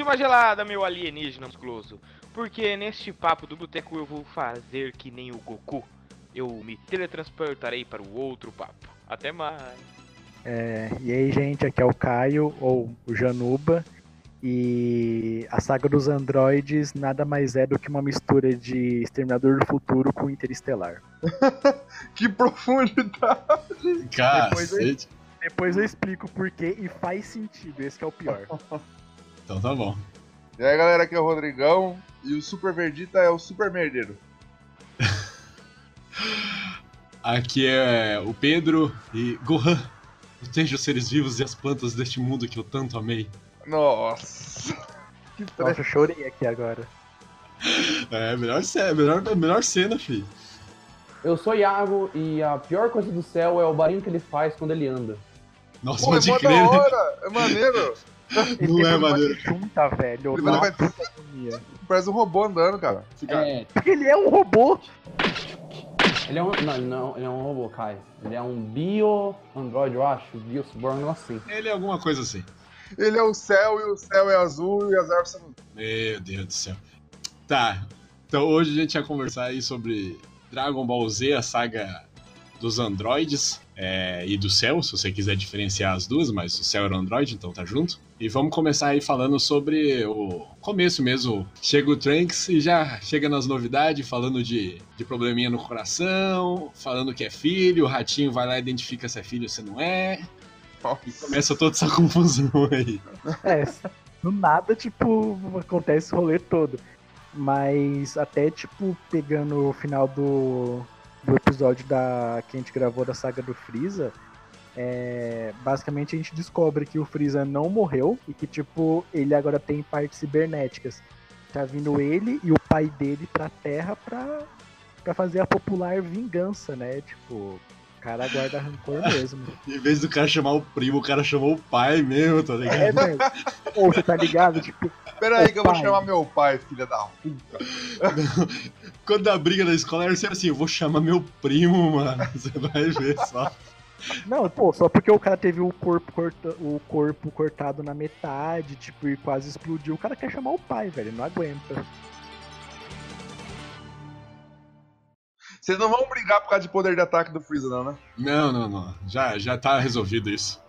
Desce uma gelada, meu alienígena musculoso. Porque neste papo do boteco eu vou fazer que nem o Goku. Eu me teletransportarei para o outro papo. Até mais. É, e aí, gente, aqui é o Caio, ou o Januba. E a saga dos androides nada mais é do que uma mistura de Exterminador do Futuro com Interestelar. que profundidade! Cacete. Depois eu explico o porquê e faz sentido, esse que é o pior. Então tá bom. E aí, galera, aqui é o Rodrigão. E o Super Verdita é o Super Merdeiro. Aqui é o Pedro e Gohan. Proteja os seres vivos e as plantas deste mundo que eu tanto amei. Nossa! Que Nossa, eu chorei aqui agora. É, melhor, ce- melhor, melhor cena, fi. Eu sou Iago e a pior coisa do céu é o barulho que ele faz quando ele anda. Nossa, Pô, é pode mó crer. da né? hora! É maneiro! Não é maneiro. junta, velho. Ele vai-. Parece um robô andando, cara. Fica- É, Porque ele é um robô. ele é um. Não, não, ele é um robô, Kai. Ele é um bio Android, eu acho. Bio negócio assim. Ele é alguma coisa assim. Ele é o céu e o céu é azul e as árvores são. Meu Deus do céu. Tá. Então hoje a gente vai conversar aí sobre Dragon Ball Z, a saga dos androides é, e do céu, se você quiser diferenciar as duas, mas o céu era o android, então tá junto. E vamos começar aí falando sobre o começo mesmo. Chega o Trunks e já chega nas novidades, falando de, de probleminha no coração, falando que é filho, o ratinho vai lá e identifica se é filho ou se não é. E começa toda essa confusão aí. É, do nada, tipo, acontece esse rolê todo. Mas até, tipo, pegando o final do, do episódio da, que a gente gravou da saga do Freeza, é, basicamente a gente descobre que o Freeza não morreu e que, tipo, ele agora tem partes cibernéticas. Tá vindo ele e o pai dele pra Terra pra, pra fazer a popular vingança, né? Tipo, cara guarda rancor mesmo. Em vez do cara chamar o primo, o cara chamou o pai mesmo, tá ligado? É mesmo. Ou você tá ligado? Tipo, Pera aí que eu vou pai. chamar meu pai, filha da puta. Quando dá briga na escola, era sempre assim, eu vou chamar meu primo, mano. Você vai ver só. Não, pô, só porque o cara teve o corpo, corta- o corpo cortado na metade, tipo, e quase explodiu. O cara quer chamar o pai, velho, não aguenta. Vocês não vão brigar por causa de poder de ataque do Freeza, não, né? Não, não, não. Já, já tá resolvido isso.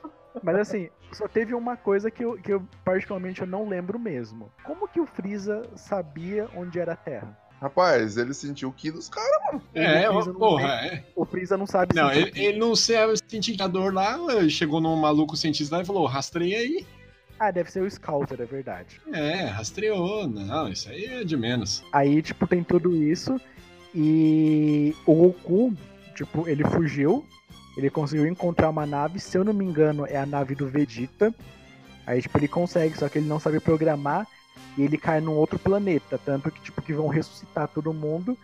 Mas assim, só teve uma coisa que eu, que eu particularmente eu não lembro mesmo. Como que o Freeza sabia onde era a Terra? Rapaz, ele sentiu o ki dos caras. É, o Freeza não porra, tem- é. O Freeza não sabe Não, ele, ele não sabe sentir a dor lá, chegou num maluco cientista lá e falou, rastreia aí. Ah, deve ser o Scouter, é verdade. É, rastreou. Não, isso aí é de menos. Aí, tipo, tem tudo isso. E o Goku, tipo, ele fugiu. Ele conseguiu encontrar uma nave, se eu não me engano, é a nave do Vegeta. Aí, tipo, ele consegue, só que ele não sabe programar. E ele cai num outro planeta. Tanto que, tipo, que vão ressuscitar todo mundo.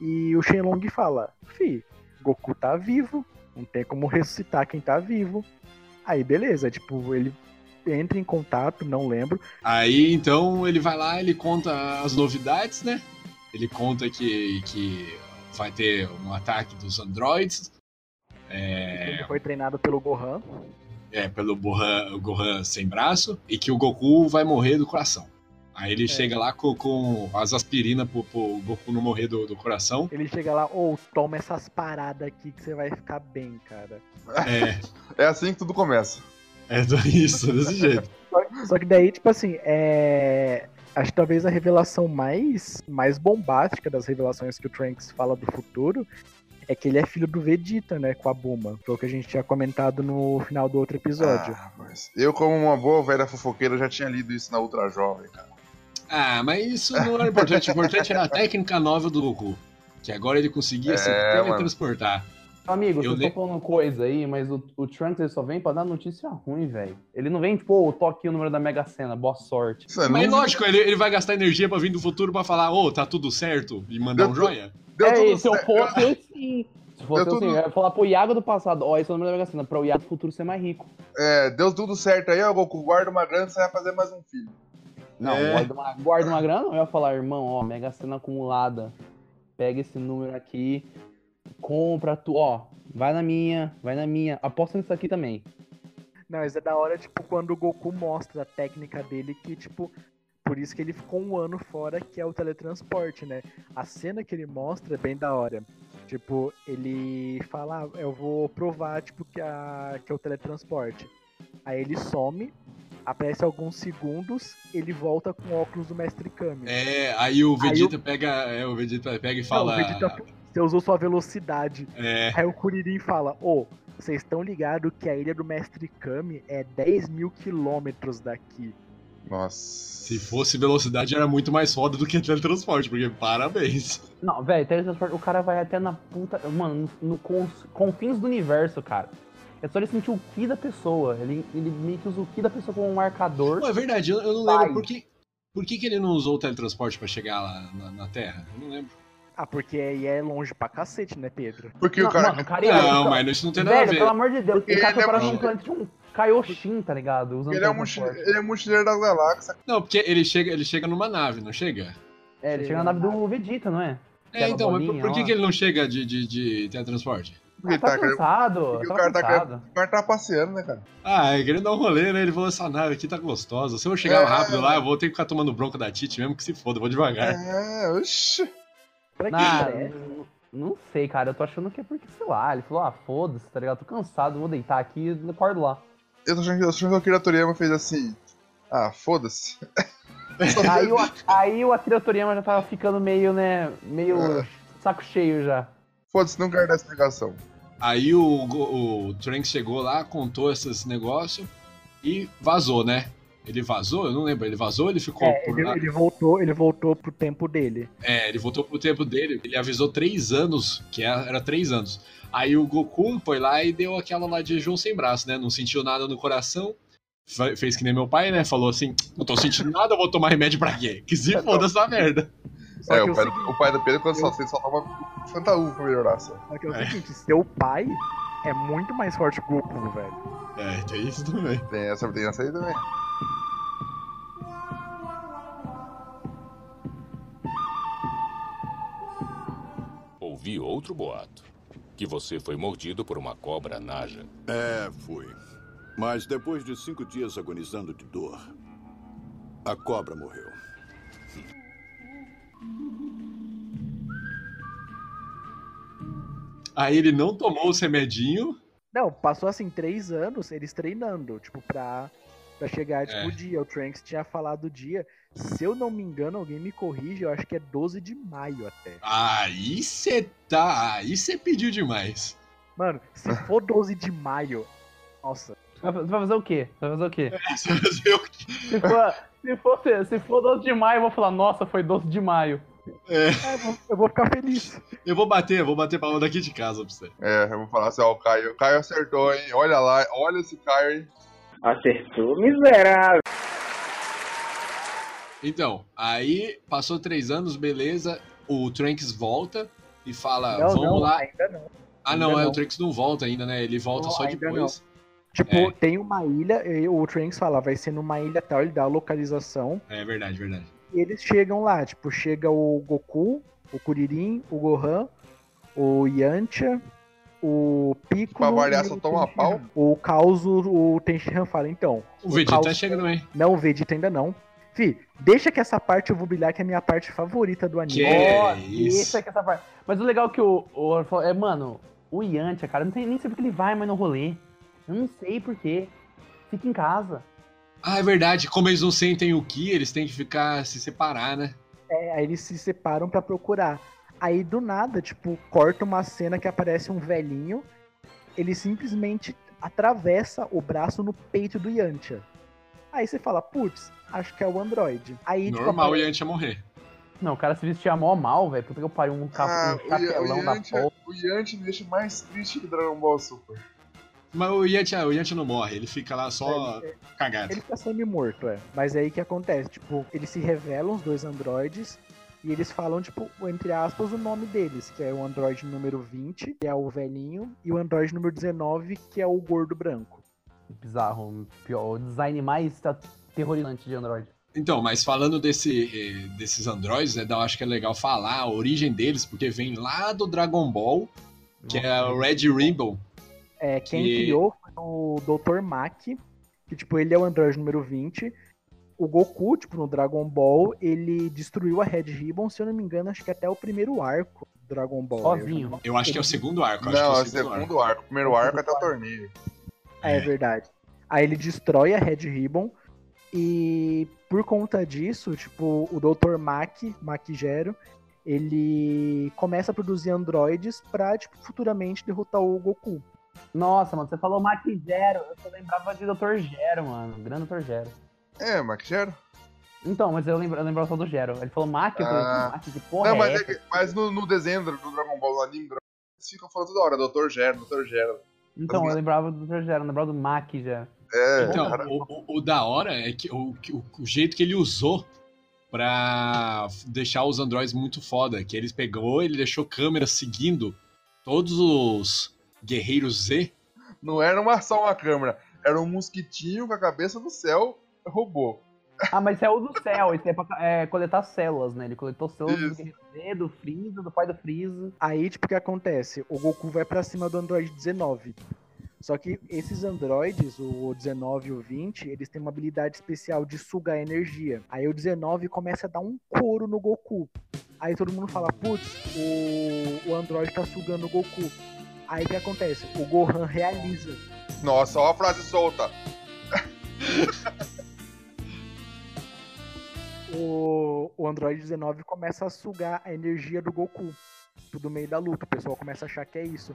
E o Shenlong fala: Fi, Goku tá vivo. Não tem como ressuscitar quem tá vivo. Aí, beleza, tipo, ele entra em contato, não lembro. Aí, então, ele vai lá, ele conta as novidades, né? Ele conta que, que vai ter um ataque dos androids. É, Ele foi treinado pelo Gohan. é, pelo Gohan, Gohan sem braço, e que o Goku vai morrer do coração. Aí ele chega lá com, com as aspirinas pro, pro Goku não morrer do, do coração. Ele chega lá, ou toma essas paradas aqui que você vai ficar bem, cara. É, É assim que tudo começa. é isso, desse jeito. Só que daí, tipo assim, é. Acho que talvez a revelação mais, mais bombástica das revelações que o Trunks fala do futuro é é que ele é filho do Vegeta, né? Com a Buma. Foi o que a gente tinha comentado no final do outro episódio. Ah, mas eu, como uma boa velha fofoqueira, já tinha lido isso na Ultra Jovem, cara. Ah, mas isso não era importante. O importante era a técnica nova do Goku. Que agora ele conseguia se É, mano. Amigo, Eu vocês estão falando coisa aí, mas o, o Trunks ele só vem pra dar notícia ruim, velho. Ele não vem, tipo, ô, tô aqui o número da Mega Sena, boa sorte. Isso é Mas não- lógico, ele, ele vai gastar energia pra vir do futuro pra falar, ô, tá tudo certo e mandar Deu um tu- joia? Deu é, tudo se eu certo. fosse, eu sim. Se fosse Deu eu sim, tudo- eu ia falar pro Iago do passado, ó, esse é o número da Mega Sena, pra o Iago do futuro ser mais rico. É, deu tudo certo aí, ó, Goku, guarda uma grana, você vai fazer mais um filho. Não, É. guarda, uma, guarda uma grana, eu ia falar, irmão, ó, Mega Sena acumulada. Pega esse número aqui, compra tu, ó, vai na minha, vai na minha. Aposta nisso aqui também. Não, mas é da hora, tipo, quando o Goku mostra a técnica dele, que, tipo, por isso que ele ficou um ano fora, que é o teletransporte, né? A cena que ele mostra é bem da hora. Tipo, ele fala, ah, eu vou provar, tipo, que, a, que é o teletransporte. Aí ele some, aparece alguns segundos, ele volta com o óculos do Mestre Kami. É, aí o Vegeta pega. É, o Vegeta pega e Não, fala. o Vegeta, você usou sua velocidade. É, Aí o Kuririn fala, ô, vocês estão ligados que a ilha do Mestre Kami é 10 mil quilômetros daqui. Nossa. se fosse velocidade era muito mais foda do que teletransporte, porque parabéns. Não, velho, teletransporte, o cara vai até na puta. Mano, no, no confins do universo, cara. É só ele sentir o ki da pessoa. Ele, ele meio que usa o ki da pessoa como um marcador. Pô, é verdade, eu, eu não lembro por que. Por que, que ele não usou o teletransporte pra chegar lá na, na Terra? Eu não lembro. Ah, porque aí é longe pra cacete, né, Pedro? Porque Não, o cara. mano, cara, Não, mas isso não tem nada Velho, a ver. pelo amor de Deus, Porque o cara ele foi é parar muito- num planeta de um Kaioshin, tá ligado? Usando Ele é, um mochi- teletransporte. ele é mochileiro das galáxias. Não, porque ele chega, ele chega numa nave, não chega? É, ele chega na nave do Vegeta, não é? É, então, mas por, bolinha por que, que ele não chega de, de, de teletransporte? Porque Ah, tá, tá, cansado, porque o tá cara tá, cansado. o cara tá passeando, né, cara? Ah, é querendo dar um rolê, né? Ele falou, essa nave aqui tá gostosa. Se eu chegar É. rápido lá, eu vou ter que ficar tomando bronca da Tite mesmo que se foda, eu vou devagar. É, oxi. Nah, é? não, não sei, cara. Eu tô achando que é porque, sei lá, ele falou, ah, foda-se, tá ligado? Tô cansado, vou deitar aqui e acordo lá. Eu tô achando que, eu tô achando que o Akira Toriyama fez assim. Ah, foda-se. Aí o, aí o Akira Toriyama já tava ficando meio, né, meio É. saco cheio já. Foda-se, não quero dar explicação. Aí o, Go- o Trunks chegou lá, contou esses negócios e vazou, né? Ele vazou? Eu não lembro. Ele vazou ou ele ficou É, por ele, ele voltou, ele voltou pro tempo dele. É, ele voltou pro tempo dele. Ele avisou três anos, que era, era três anos. Aí o Goku foi lá e deu aquela lá de João sem braço, né? Não sentiu nada no coração. Fe- Fez que nem meu pai, né? Falou assim: não tô sentindo nada, eu vou tomar remédio pra quê? Que se foda essa merda. Só É, que o pai, seguinte- o pai do Pedro, quando só, ele só toma Santa U pra melhorar só. Só que é o É. seguinte, seu pai é muito mais forte que o Goku, velho. É, tem isso também. Tem essa, tem essa aí também. Ouvi outro boato. Que você foi mordido por uma cobra naja. É, fui. Mas depois de cinco dias agonizando de dor, a cobra morreu. Aí ele não tomou os remedinhos. Não, passou assim três anos eles treinando, tipo, pra, pra chegar, tipo, É. o dia. O Trunks tinha falado o dia. Se eu não me engano, alguém me corrige, eu acho que é 12 de maio até. Aí você tá. Aí você pediu demais. Mano, se for 12 de maio, nossa. Vai- Você vai fazer o quê? Vai fazer o quê? Você vai fazer o quê? Se for, se for, se for 12 de maio, eu vou falar, nossa, foi 12 de maio. É, É, eu vou- ficar feliz. eu vou bater, eu vou bater palma daqui de casa pra você. É, eu vou falar assim, ó, o Caio. O Caio acertou, hein? Olha lá, olha esse Caio, hein? Acertou, miserável. Então, aí passou três anos, beleza. O Trunks volta e fala: não, vamos não, lá. ainda não. Ah, ainda não, é, não. o Trunks não volta ainda, né? Ele volta Não, só depois. Tipo, É. tem uma ilha, e o Trunks fala, vai ser numa ilha tal, ele dá a localização. É verdade, verdade. E eles chegam lá, tipo, chega o Goku, o Kuririn, o Gohan, o Yantia, o Piccolo... Pra variar, e só o toma Tenshinhan. O Caos, o Tenshinhan fala, então... O Vegeta Caos- chega também. Não, o Vegeta ainda não. Fi, deixa que essa parte eu vou brilhar, que é a minha parte favorita do anime. Que é isso? deixa que essa parte. Mas o legal é que o, o falou é, mano, o Yantia, cara, não tem nem sei porque ele vai mais no rolê. Eu não sei porquê. Fica em casa. Ah, é verdade. Como eles não sentem o Ki, eles têm que ficar se separar, né? É, aí eles se separam pra procurar. Aí do nada, tipo, corta uma cena que aparece um velhinho, ele simplesmente atravessa o braço no peito do Yantia. Aí você fala, putz, acho que é o Android. Aí, tipo, Normal o apare- Yantia morrer. Não, o cara se vestia mó mal, velho. Puta que eu pariu um, cap... Ah, um chapelão o, da porra. o Yantia me deixa mais triste que Dragon Ball Super. Mas o Yantia, o Yantia não morre, ele fica lá só Ele- cagado. Ele fica semi-morto, é. Mas aí o que acontece? Tipo, eles se revelam, os dois androides, e eles falam, tipo, entre aspas, o nome deles, que é o androide número 20, que é o velhinho, e o androide número 19, que é o gordo branco. Bizarro. Pior, o design mais tá terrorizante de Android. Então, mas falando desse, eh, desses androides, né, eu acho que é legal falar a origem deles, porque vem lá do Dragon Ball, que é o Red Rainbow. É, quem Que- criou foi o Dr. Mack, que, tipo, ele é o androide número 20. O Goku, tipo, no Dragon Ball, ele destruiu a Red Ribbon, se eu não me engano, acho que até o primeiro arco do Dragon Ball. Sozinho. Eu acho que é o segundo arco. acho Não, que é é o segundo arco. O primeiro arco é até o torneio. É, é verdade. Aí ele destrói a Red Ribbon e por conta disso, tipo, o Dr. Mack, Mack Gero, ele começa a produzir androides pra, tipo, futuramente derrotar o Goku. Nossa, mano, você falou Mac Zero. Eu só lembrava de Dr. Gero, mano. Grande Dr. Gero. É, Mac Gero? Então, mas eu, lembra, eu lembrava só do Gero. Ele falou Mac, eu falei, Ah. Mac, que porra Não, é mas, é essa? que- mas no, no desenho do Dragon Ball, no anime do Dragon Ball, eles ficam falando toda hora, Dr. Gero, Dr. Gero. Então, eu lembrava do Dr. Gero, eu lembrava do Mac já. É, Então, o, o- o da hora é que o, o, o jeito que ele usou pra deixar os androides muito foda, que eles pegou, ele deixou câmera seguindo todos os guerreiros Z. Não era uma, só uma câmera, era um mosquitinho com a cabeça no céu, robô. Ah, mas esse é o do céu, esse é pra é, coletar células, né? Ele coletou células do Isso. Guerreiro Z, do Freeza, do pai do Freeza. Aí, tipo, o que acontece? O Goku vai pra cima do Android 19. Só que esses androides, o 19 e o 20, eles têm uma habilidade especial de sugar energia. Aí o 19 começa a dar um couro no Goku. Aí todo mundo fala, putz, o, o android tá sugando o Goku. Aí o que acontece? O Gohan realiza. Nossa, ó a frase solta. O, o Android 19 começa a sugar a energia do Goku. Tudo meio da luta. O pessoal começa a achar que é isso.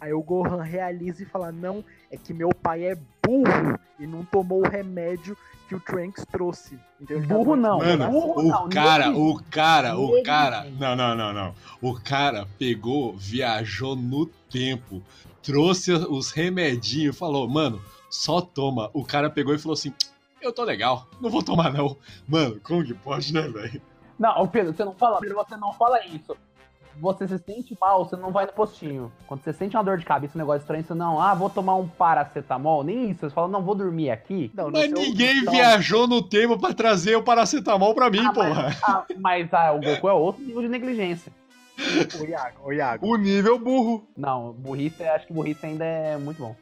Aí o Gohan realiza e fala: Não, é que meu pai é burro e não tomou o remédio que o Trunks trouxe. Então tá Burro doente. não, Mano, burro o não. cara, o cara, o cara. tem. Não, não, não, não. O cara pegou, viajou no tempo, trouxe os remedinhos, falou, mano, só toma. O cara pegou e falou assim: Eu tô legal, não vou tomar não. Mano, como que pode, né, velho? Não, Pedro, você não fala, Pedro, você não fala isso. Você se sente mal, você não vai no postinho. Quando você sente uma dor de cabeça, um negócio estranho, você não, ah, vou tomar um paracetamol, nem isso. Você fala, não, vou dormir aqui. Não, Mas ninguém viajou no tempo pra trazer o paracetamol pra mim, Ah, porra. Ah, mas ah, o Goku é outro nível de negligência. O Iago, o Iago, O nível burro. Não, burrice, acho que burrice ainda é muito bom.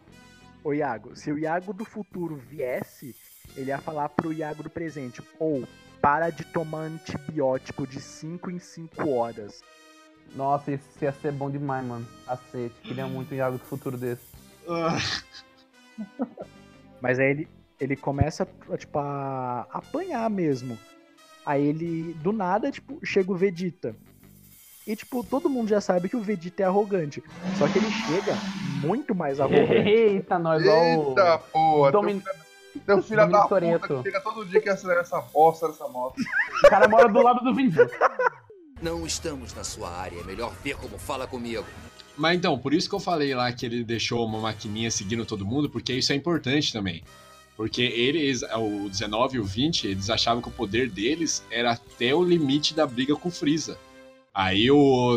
o Iago. Se o Iago do futuro viesse, ele ia falar pro Iago do presente: Ou para de tomar antibiótico de 5 em 5 horas. Nossa, isso ia ser bom demais, mano. Cacete, queria muito um Iago do futuro desse. Ah, Mas aí ele, ele começa, tipo, a apanhar mesmo. Aí ele, do nada, tipo, chega o Vegeta. E, tipo, todo mundo já sabe que o Vegeta é arrogante. Só que ele chega muito mais arrogante. Eita, nós, ó. Eita, porra. Domin... Teu filho da puta que chega todo dia que acelera essa bosta dessa moto. O cara mora do lado do Diesel. Não estamos na sua área, é melhor ver como fala comigo. Mas então, por isso que eu falei lá que ele deixou uma maquininha seguindo todo mundo, porque isso é importante também. Porque eles, o 19 e o 20, eles achavam que o poder deles era até o limite da briga com o Freeza. Aí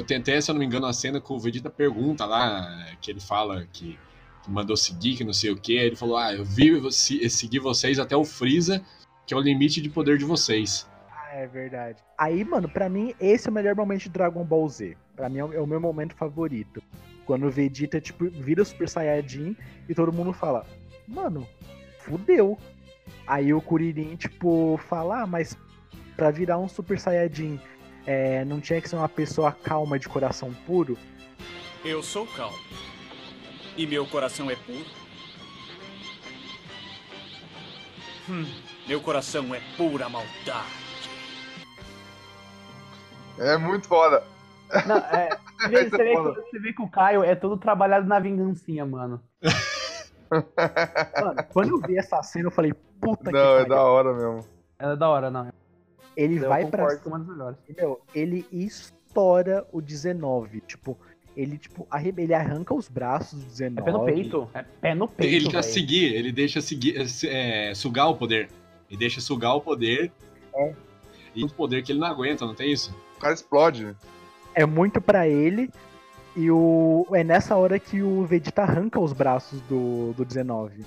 tem até, se eu não me engano, a cena que o Vegeta pergunta lá, que ele fala que, mandou seguir, que não sei o que. Ele falou: Ah, eu vi você- seguir vocês até o Freeza, que é o limite de poder de vocês. Ah, é verdade. Aí, mano, pra mim, esse é o melhor momento de Dragon Ball Z. Pra mim é o é meu momento favorito. Quando o Vegeta, tipo, vira Super Saiyajin e todo mundo fala, mano, fudeu. Aí o Kuririn, tipo, fala, ah, mas pra virar um Super Saiyajin, é, não tinha que ser uma pessoa calma de coração puro? Eu sou calmo. E meu coração é puro. Hum, meu coração é pura maldade. É muito foda. Não, é, você, vê, você vê que, você vê que o Caio é todo trabalhado na vingancinha, mano. Mano, quando eu vi essa cena, eu falei, puta que Não, é da hora mesmo. É da hora, não. Ele Eu vai pra concordo com uma das melhores. Meu, ele estoura o 19. Tipo, ele, tipo, ele arranca os braços do 19. É pé no peito. É pé no peito. Ele quer seguir, ele deixa seguir, é, sugar o poder. Ele deixa sugar o poder. É. E o poder que ele não aguenta, não tem isso? O cara explode. É muito pra ele. E o. É nessa hora que o Vegeta arranca os braços do, do 19.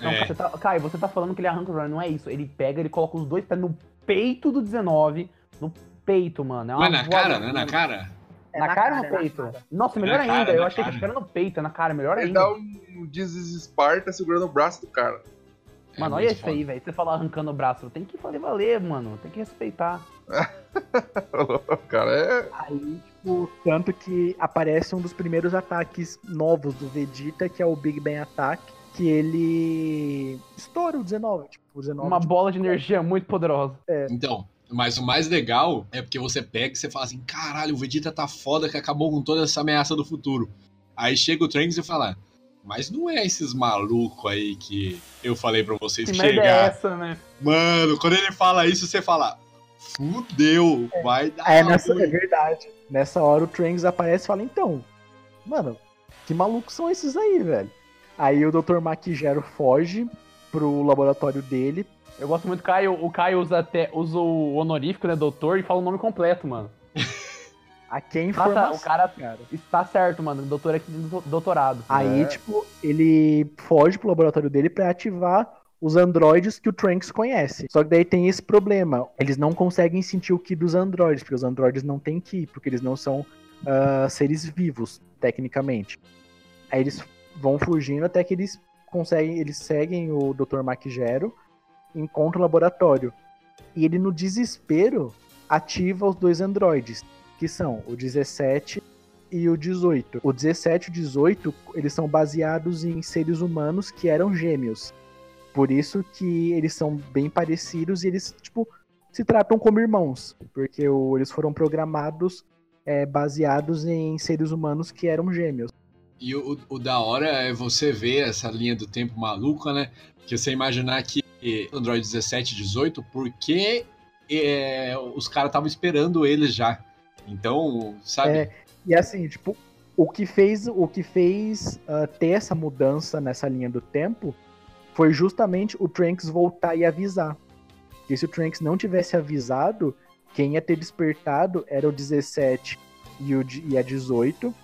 Não, É. você tá, Caio, você tá falando que ele arranca os braços. Não é isso. Ele pega, ele coloca os dois pés no peito do 19. No peito, mano. É Não é na cara, não é na cara? É na, cara ou no peito? Nossa, É melhor na ainda. cara, é eu na achei que cara. era no peito, é na cara, melhor Ele ainda. dá um Dizes Esparta segurando o braço do cara. Mano, É olha isso aí, velho. Você fala arrancando o braço. Tem que fazer valer, mano. Tem que respeitar. O cara é. Aí, tipo, tanto que aparece um dos primeiros ataques novos do Vegeta, que é o Big Bang Attack, que ele estoura o 19. Tipo, o 19 Uma tipo, bola de energia muito poderosa. Então, mas o mais legal é porque você pega e você fala assim: caralho, o Vegeta tá foda que acabou com toda essa ameaça do futuro. Aí chega o Trunks e fala: mas não é esses malucos aí que eu falei pra vocês Que é chegar. essa, né? Mano, quando ele fala isso, você fala: fudeu, vai dar. É, nessa, ruim." é verdade. Nessa hora o Trunks aparece e fala, então, mano, que malucos são esses aí, velho? Aí o Dr. Maquigero foge pro laboratório dele. Eu gosto muito do Caio. O Caio usa até usa o honorífico, né, doutor, e fala o nome completo, mano. A quem Ah, tá, informação, o cara cara. está certo, mano. O doutor é aqui do doutorado. Aí, É. tipo, ele foge pro laboratório dele pra ativar os androides que o Trunks conhece. Só que daí tem esse problema. Eles não conseguem sentir o ki dos androides, porque os androides não têm ki, porque eles não são ah, seres vivos, tecnicamente. Aí eles vão fugindo até que eles conseguem, eles seguem o Dr. Maquigero, encontram o laboratório. E ele, no desespero, ativa os dois androides, que são o 17 e o 18. O 17 e o 18, eles são baseados em seres humanos que eram gêmeos. Por isso que eles são bem parecidos e eles, tipo, se tratam como irmãos. Porque o- eles foram programados é, baseados em seres humanos que eram gêmeos. E o, o da hora é você ver essa linha do tempo maluca, né? Que você imaginar que Android 17 e 18, porque é, os caras estavam esperando eles já. Então, sabe? É, e assim, tipo, o que fez, o que fez ah, ter essa mudança nessa linha do tempo foi justamente o Trunks voltar e avisar. Porque se o Trunks não tivesse avisado, quem ia ter despertado era o 17 e, o, e a 18.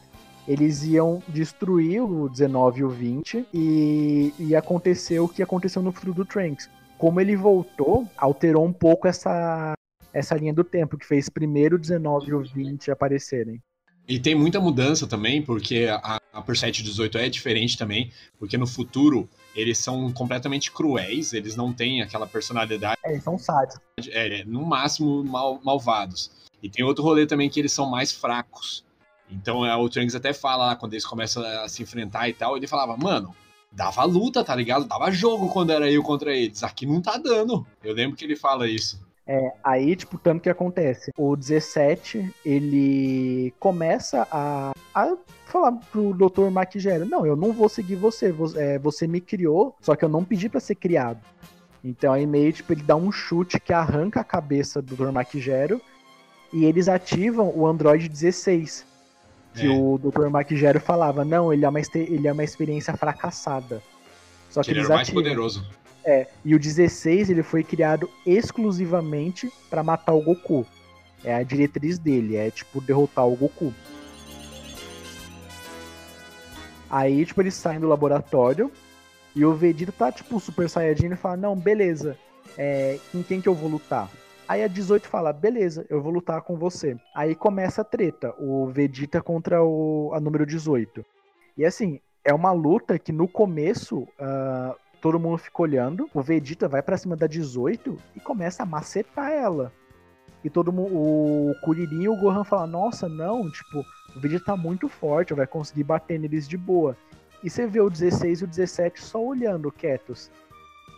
Eles iam destruir o 19 e o 20 e ia acontecer o que aconteceu no futuro do Trunks. Como ele voltou, alterou um pouco essa, essa linha do tempo, que fez primeiro o 19 e o 20 aparecerem. E tem muita mudança também, porque a, a por 7 e 18 é diferente também, porque no futuro eles são completamente cruéis, eles não têm aquela personalidade, É, eles são sádicos. é, no máximo mal, malvados. E tem outro rolê também que eles são mais fracos. Então é, o Trunks até fala lá, quando eles começam a se enfrentar e tal, ele falava, mano, dava luta, tá ligado? Dava jogo quando era eu contra eles. Aqui não tá dando. Eu lembro que ele fala isso. É, aí, tipo, tanto que acontece. O 17, ele começa a, a falar pro Dr. Maquigero, não, eu não vou seguir você, você, é, você me criou, só que eu não pedi pra ser criado. Então aí meio, tipo, ele dá um chute que arranca a cabeça do Dr. Maquigero e eles ativam o Android 16. Que É. o Dr. Maquigero falava, não, ele é uma, ele é uma experiência fracassada. Só que, ele eles era mais poderoso. É, e o 16 ele foi criado exclusivamente pra matar o Goku. É a diretriz dele, é tipo derrotar o Goku. Aí, tipo, eles saem do laboratório e o Vegeta tá, tipo, Super Saiyajin e fala: Não, beleza, é, com quem que eu vou lutar? Aí a 18 fala: Beleza, eu vou lutar com você. Aí começa a treta, o Vegeta contra o, a número 18. E assim, é uma luta que no começo ah, todo mundo fica olhando. O Vegeta vai pra cima da 18 e começa a macetar ela. E todo mundo, o Kuririn e o Gohan falam: Nossa, não, tipo, o Vegeta tá muito forte, vai conseguir bater neles de boa. E você vê o 16 e o 17 só olhando quietos.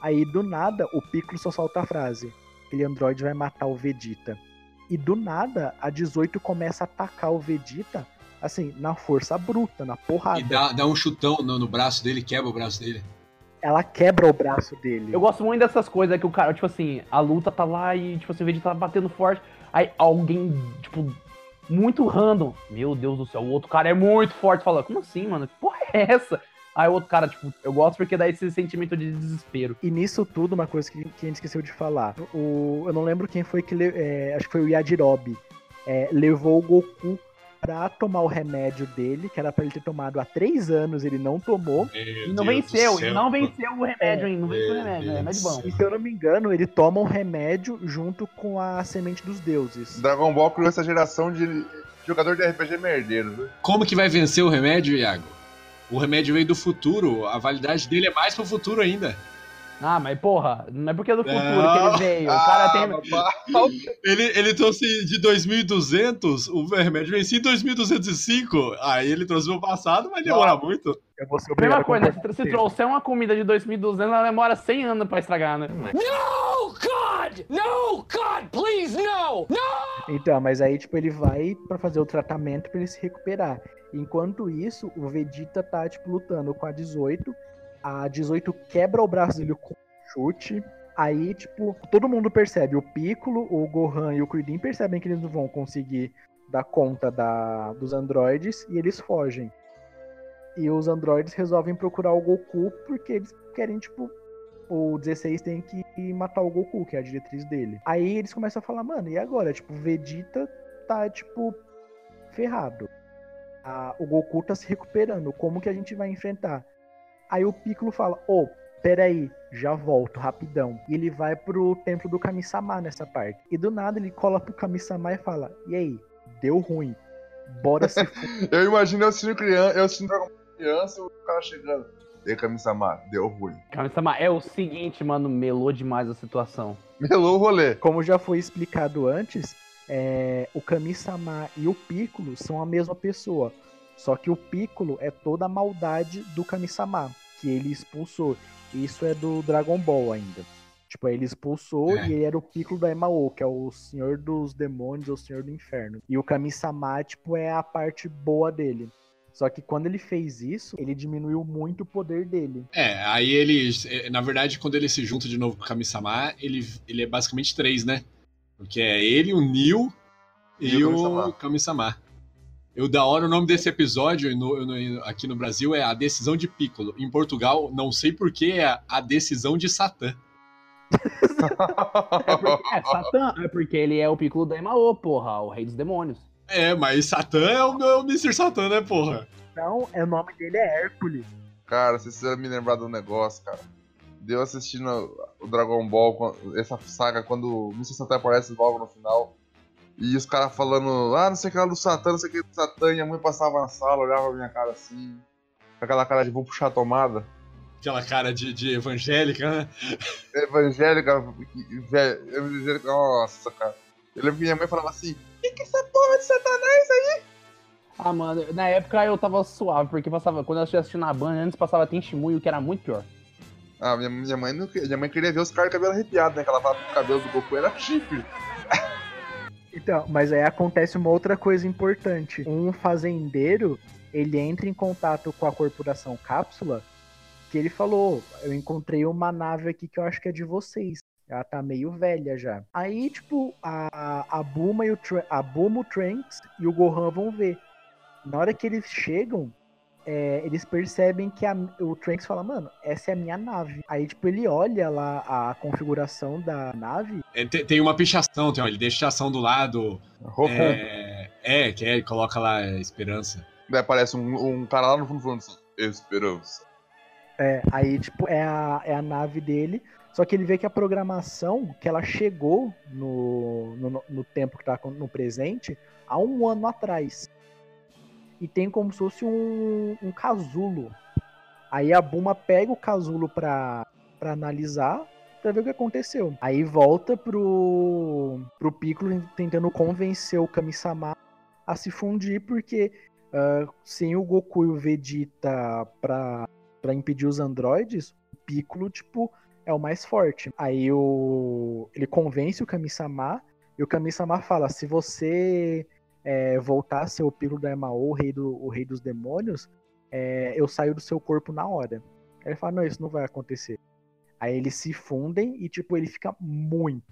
Aí do nada o Piccolo só solta a frase: Aquele androide vai matar o Vegeta. E do nada, a 18 começa a atacar o Vegeta, assim, na força bruta, na porrada. E dá, dá um chutão no, no braço dele, quebra o braço dele. Ela quebra o braço dele. Eu gosto muito dessas coisas que o cara, tipo assim, a luta tá lá e, tipo assim, o Vegeta tá batendo forte. Aí alguém, tipo, muito random. Meu Deus do céu, o outro cara é muito forte. Fala, como assim, mano? Que porra é essa? Aí o outro cara, tipo, eu gosto porque dá esse sentimento de desespero. E nisso tudo, uma coisa que, que a gente esqueceu de falar. O, eu não lembro quem foi que. é, acho que foi o Yajirobe. é, levou o Goku pra tomar o remédio dele, que era pra ele ter tomado há três anos, ele não tomou. E não venceu, e não venceu o remédio ainda, não venceu o remédio, é remédio bom. E se eu não me engano, ele toma um remédio junto com a semente dos deuses. Dragon Ball criou essa geração de jogador de RPG merdeiro, né? Como que vai vencer o remédio, Iago? O remédio veio do futuro, a validade dele é mais pro futuro ainda. Ah, mas porra, não é porque é do futuro Não. que ele veio. O cara tem. Ele, ele trouxe de 2200, o remédio vencia em 2205. Aí ele trouxe no passado, mas demora muito. Eu vou ser Mesma coisa? Se, se trouxer uma comida de 2200, ela demora 100 anos pra estragar, né? No, God! No, God, please, no! Então, mas aí, tipo, ele vai pra fazer o tratamento pra ele se recuperar. Enquanto isso, o Vegeta tá, tipo, lutando com a 18. A 18 quebra o braço dele com um chute. Aí, tipo, todo mundo percebe. O Piccolo, o Gohan e o Kuririn percebem que eles não vão conseguir dar conta da, dos androides e eles fogem. E os androides resolvem procurar o Goku porque eles querem, tipo, o 16 tem que matar o Goku, que é a diretriz dele. Aí eles começam a falar, mano, e agora? Tipo, Vegeta tá, tipo, ferrado. Ah, o Goku tá se recuperando. Como que a gente vai enfrentar? Aí o Piccolo fala, ô, peraí, já volto, rapidão. E ele vai pro templo do Kami-sama nessa parte. E do nada ele cola pro Kami-sama e fala, e aí, deu ruim. Bora se. Eu imagino eu assistindo criança, eu assistindo Ball criança o cara chegando. E Kami-sama, deu ruim. Kami-sama, é o seguinte, mano, melou demais a situação. Melou o rolê. Como já foi explicado antes, é, o Kami-sama e o Piccolo são a mesma pessoa. Só que o Piccolo é toda a maldade do Kami-sama, que ele expulsou. Isso é do Dragon Ball ainda. Tipo, ele expulsou É. e ele era o Piccolo da Emao, que é o Senhor dos Demônios, ou Senhor do Inferno. E o Kami-sama, tipo, é a parte boa dele. Só que quando ele fez isso, ele diminuiu muito o poder dele. É, aí ele. é, Na verdade, quando ele se junta de novo com o Kami-sama, ele, ele é basicamente três, né? Porque é ele, o Neo e, E o Kami-sama. Eu da hora o nome desse episódio no- no- aqui no Brasil é A Decisão de Piccolo. Em Portugal, não sei porquê, é A Decisão de Satã. É, porque, é Satã, é porque ele é o Piccolo da Emao, porra, o rei dos demônios. É, mas Satã é o meu Mr. Satã, né, porra? Então, é, o nome dele é Hércules. Cara, vocês fizeram me lembrar de um negócio, cara. Deu assistindo o Dragon Ball, essa saga, quando o Mr. Satan aparece logo no final. E os caras falando, ah, não sei o que lá do Satã, não sei o que do Satã. E a mãe passava na sala, olhava pra minha cara assim. Com aquela cara de vou puxar a tomada. Aquela cara de, de evangélica, né? Evangélica, velho, evangélica, nossa, cara. Eu lembro que minha mãe falava assim, que que é essa porra de Satanás aí? Ah, mano, na época eu tava suave, porque passava, quando eu assistia na banda, antes passava Tenshimuyo, que era muito pior. Ah, minha, minha, mãe não, minha mãe queria ver os caras de cabelo arrepiado, né? Que ela falava que o cabelo do Goku era chifre. Então, mas aí acontece uma outra coisa importante. Um fazendeiro, ele entra em contato com a corporação Cápsula, que ele falou, eu encontrei uma nave aqui que eu acho que é de vocês. Ela tá meio velha já. Aí, tipo, a, a Buma e o Tra- a Buma, o Trunks e o Gohan vão ver. Na hora que eles chegam, é, eles percebem que a- o Trunks fala, mano, essa é a minha nave. Aí, tipo, ele olha lá a configuração da nave. É, tem, tem uma pichação, tem, ó, ele deixa a pichação do lado. É, é, que é, ele coloca lá é, esperança. Daí aparece um, um cara lá no fundo falando assim, Esperança. É, aí, tipo, é a, é a nave dele. Só que ele vê que a programação, que ela chegou no, no, no tempo que tá com- no presente, há um ano atrás. E tem como se fosse um, um casulo. Aí a Buma pega o casulo pra, pra analisar, pra ver o que aconteceu. Aí volta pro, pro Piccolo tentando convencer o Kami-sama a se fundir, porque ah, sem o Goku e o Vegeta pra, pra impedir os androides, o Piccolo, tipo, é o mais forte. Aí o, ele convence o Kami-sama E o Kami-sama fala: se você é, voltar a ser o Piccolo da Emao, o rei, do, o rei dos demônios, é, eu saio do seu corpo na hora. Aí ele fala: não, isso não vai acontecer. Aí eles se fundem e, tipo, ele fica muito,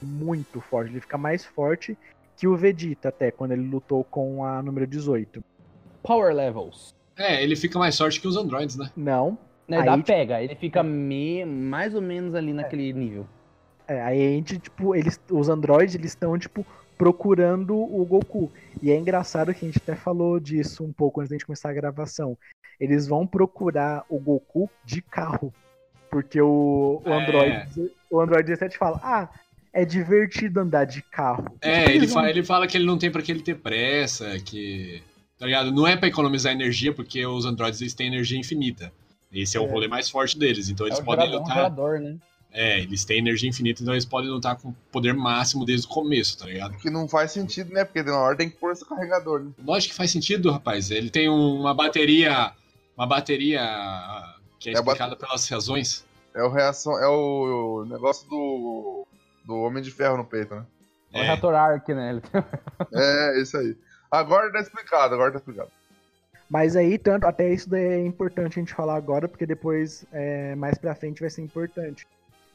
muito forte. Ele fica mais forte que o Vegeta, até, quando ele lutou com a número 18. Power levels. É, ele fica mais forte que os androides, né? Não. Né, Aí, dá tipo, pega, ele fica me, mais ou menos ali naquele nível. É, aí a gente, tipo, eles, os androides, eles estão, tipo, procurando o Goku. E é engraçado que a gente até falou disso um pouco antes da gente começar a gravação. Eles vão procurar o Goku de carro. Porque o, o É. Android, o Android 17 fala, ah, é divertido andar de carro. É, Tipo, ele, vão- ele fala que ele não tem pra que ele ter pressa, que. Tá ligado? Não é pra economizar energia, porque os androides eles têm energia infinita. Esse é o É. rolê mais forte deles. Então eles é o podem gerador, lutar. gerador, né? É, eles têm energia infinita, então eles podem lutar com poder máximo desde o começo, tá ligado? Que não faz sentido, né? Porque na hora tem que pôr esse carregador, né? Lógico que faz sentido, rapaz. Ele tem um- uma bateria. Uma bateria que é, É explicada pelas razões. É o reação, é o, o negócio do do Homem de Ferro no peito, né? É o reator Arc, né? É, isso aí. Agora tá explicado, agora tá explicado. Mas aí, tanto, até isso daí é importante a gente falar agora, porque depois, é, mais pra frente, vai ser importante.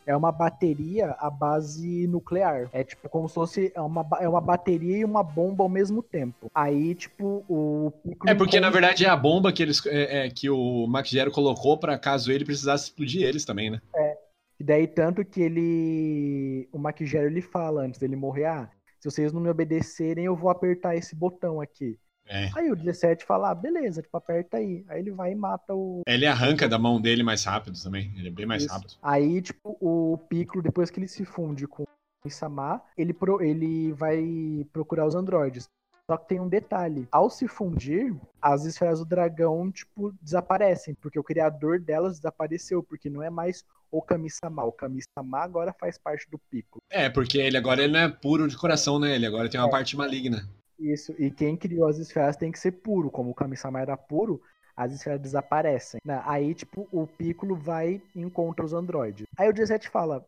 É uma bateria à base nuclear. É tipo como se fosse é uma, é uma bateria e uma bomba ao mesmo tempo. Aí, tipo, o É porque, na verdade, é a bomba que, eles, é, é, que o Max Gero colocou pra caso ele precisasse explodir eles também, né? É. E daí, tanto que ele. O Maquigério ele fala antes dele morrer: ah, se vocês não me obedecerem, eu vou apertar esse botão aqui. É. Aí o 17 fala: ah, beleza, tipo, aperta aí. Aí ele vai e mata o. Ele arranca da mão dele mais rápido também. Ele é bem mais Isso. rápido. Aí, tipo, o Piccolo, depois que ele se funde com o Sama, ele, pro- ele vai procurar os androides. Só que tem um detalhe. Ao se fundir, as esferas do dragão, tipo, desaparecem. Porque o criador delas desapareceu. Porque não é mais o Kami-sama. O Kami-sama agora faz parte do Piccolo. É, porque ele agora ele não é puro de coração, né? Ele agora tem uma É. parte maligna. Isso. E quem criou as esferas tem que ser puro. Como o Kami-sama era puro, as esferas desaparecem. né? Aí, tipo, o Piccolo vai e encontra os androides. Aí o 17 fala: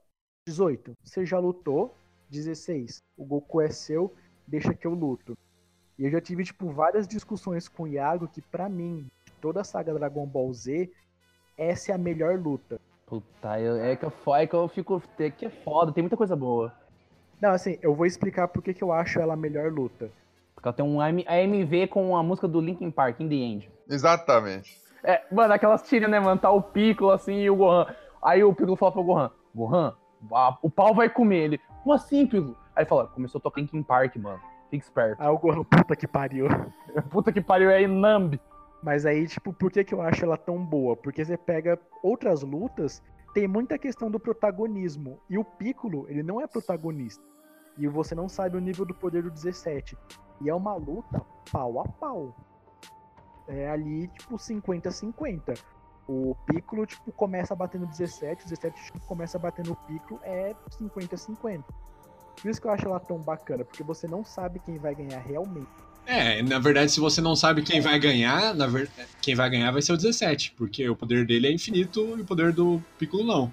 18, você já lutou. 16, o Goku é seu, deixa que eu luto. E eu já tive, tipo, várias discussões com o Iago que, pra mim, de toda a saga Dragon Ball Z, essa é a melhor luta. Puta, eu- é que eu, é que eu fico. É que é foda, tem muita coisa boa. Não, assim, eu vou explicar por que que eu acho ela a melhor luta. Ela tem um AM AMV com a música do Linkin Park, In The End. Exatamente. É, mano, aquelas tiras, né, mano? Tá o Piccolo assim e o Gohan. Aí o Piccolo fala pro Gohan: Gohan, a- o pau vai comer ele. Como assim, Piccolo? Aí ele fala: começou a tocar Linkin Park, mano. Fica esperto. Aí o Gohan, puta que pariu. Puta que pariu, é Inambi. Mas aí, tipo, por que, que eu acho ela tão boa? Porque você pega outras lutas, tem muita questão do protagonismo. E o Piccolo, ele não é protagonista. E você não sabe o nível do poder do 17. E é uma luta pau a pau. É ali, tipo, 50-50. O Piccolo, tipo, começa batendo 17, o 17 tipo, começa batendo o Piccolo, é 50-50. Por isso que eu acho ela tão bacana, porque você não sabe quem vai ganhar realmente. É, na verdade, se você não sabe quem vai ganhar, na ver... quem vai ganhar vai ser o 17, porque o poder dele é infinito e o poder do Piccolo não.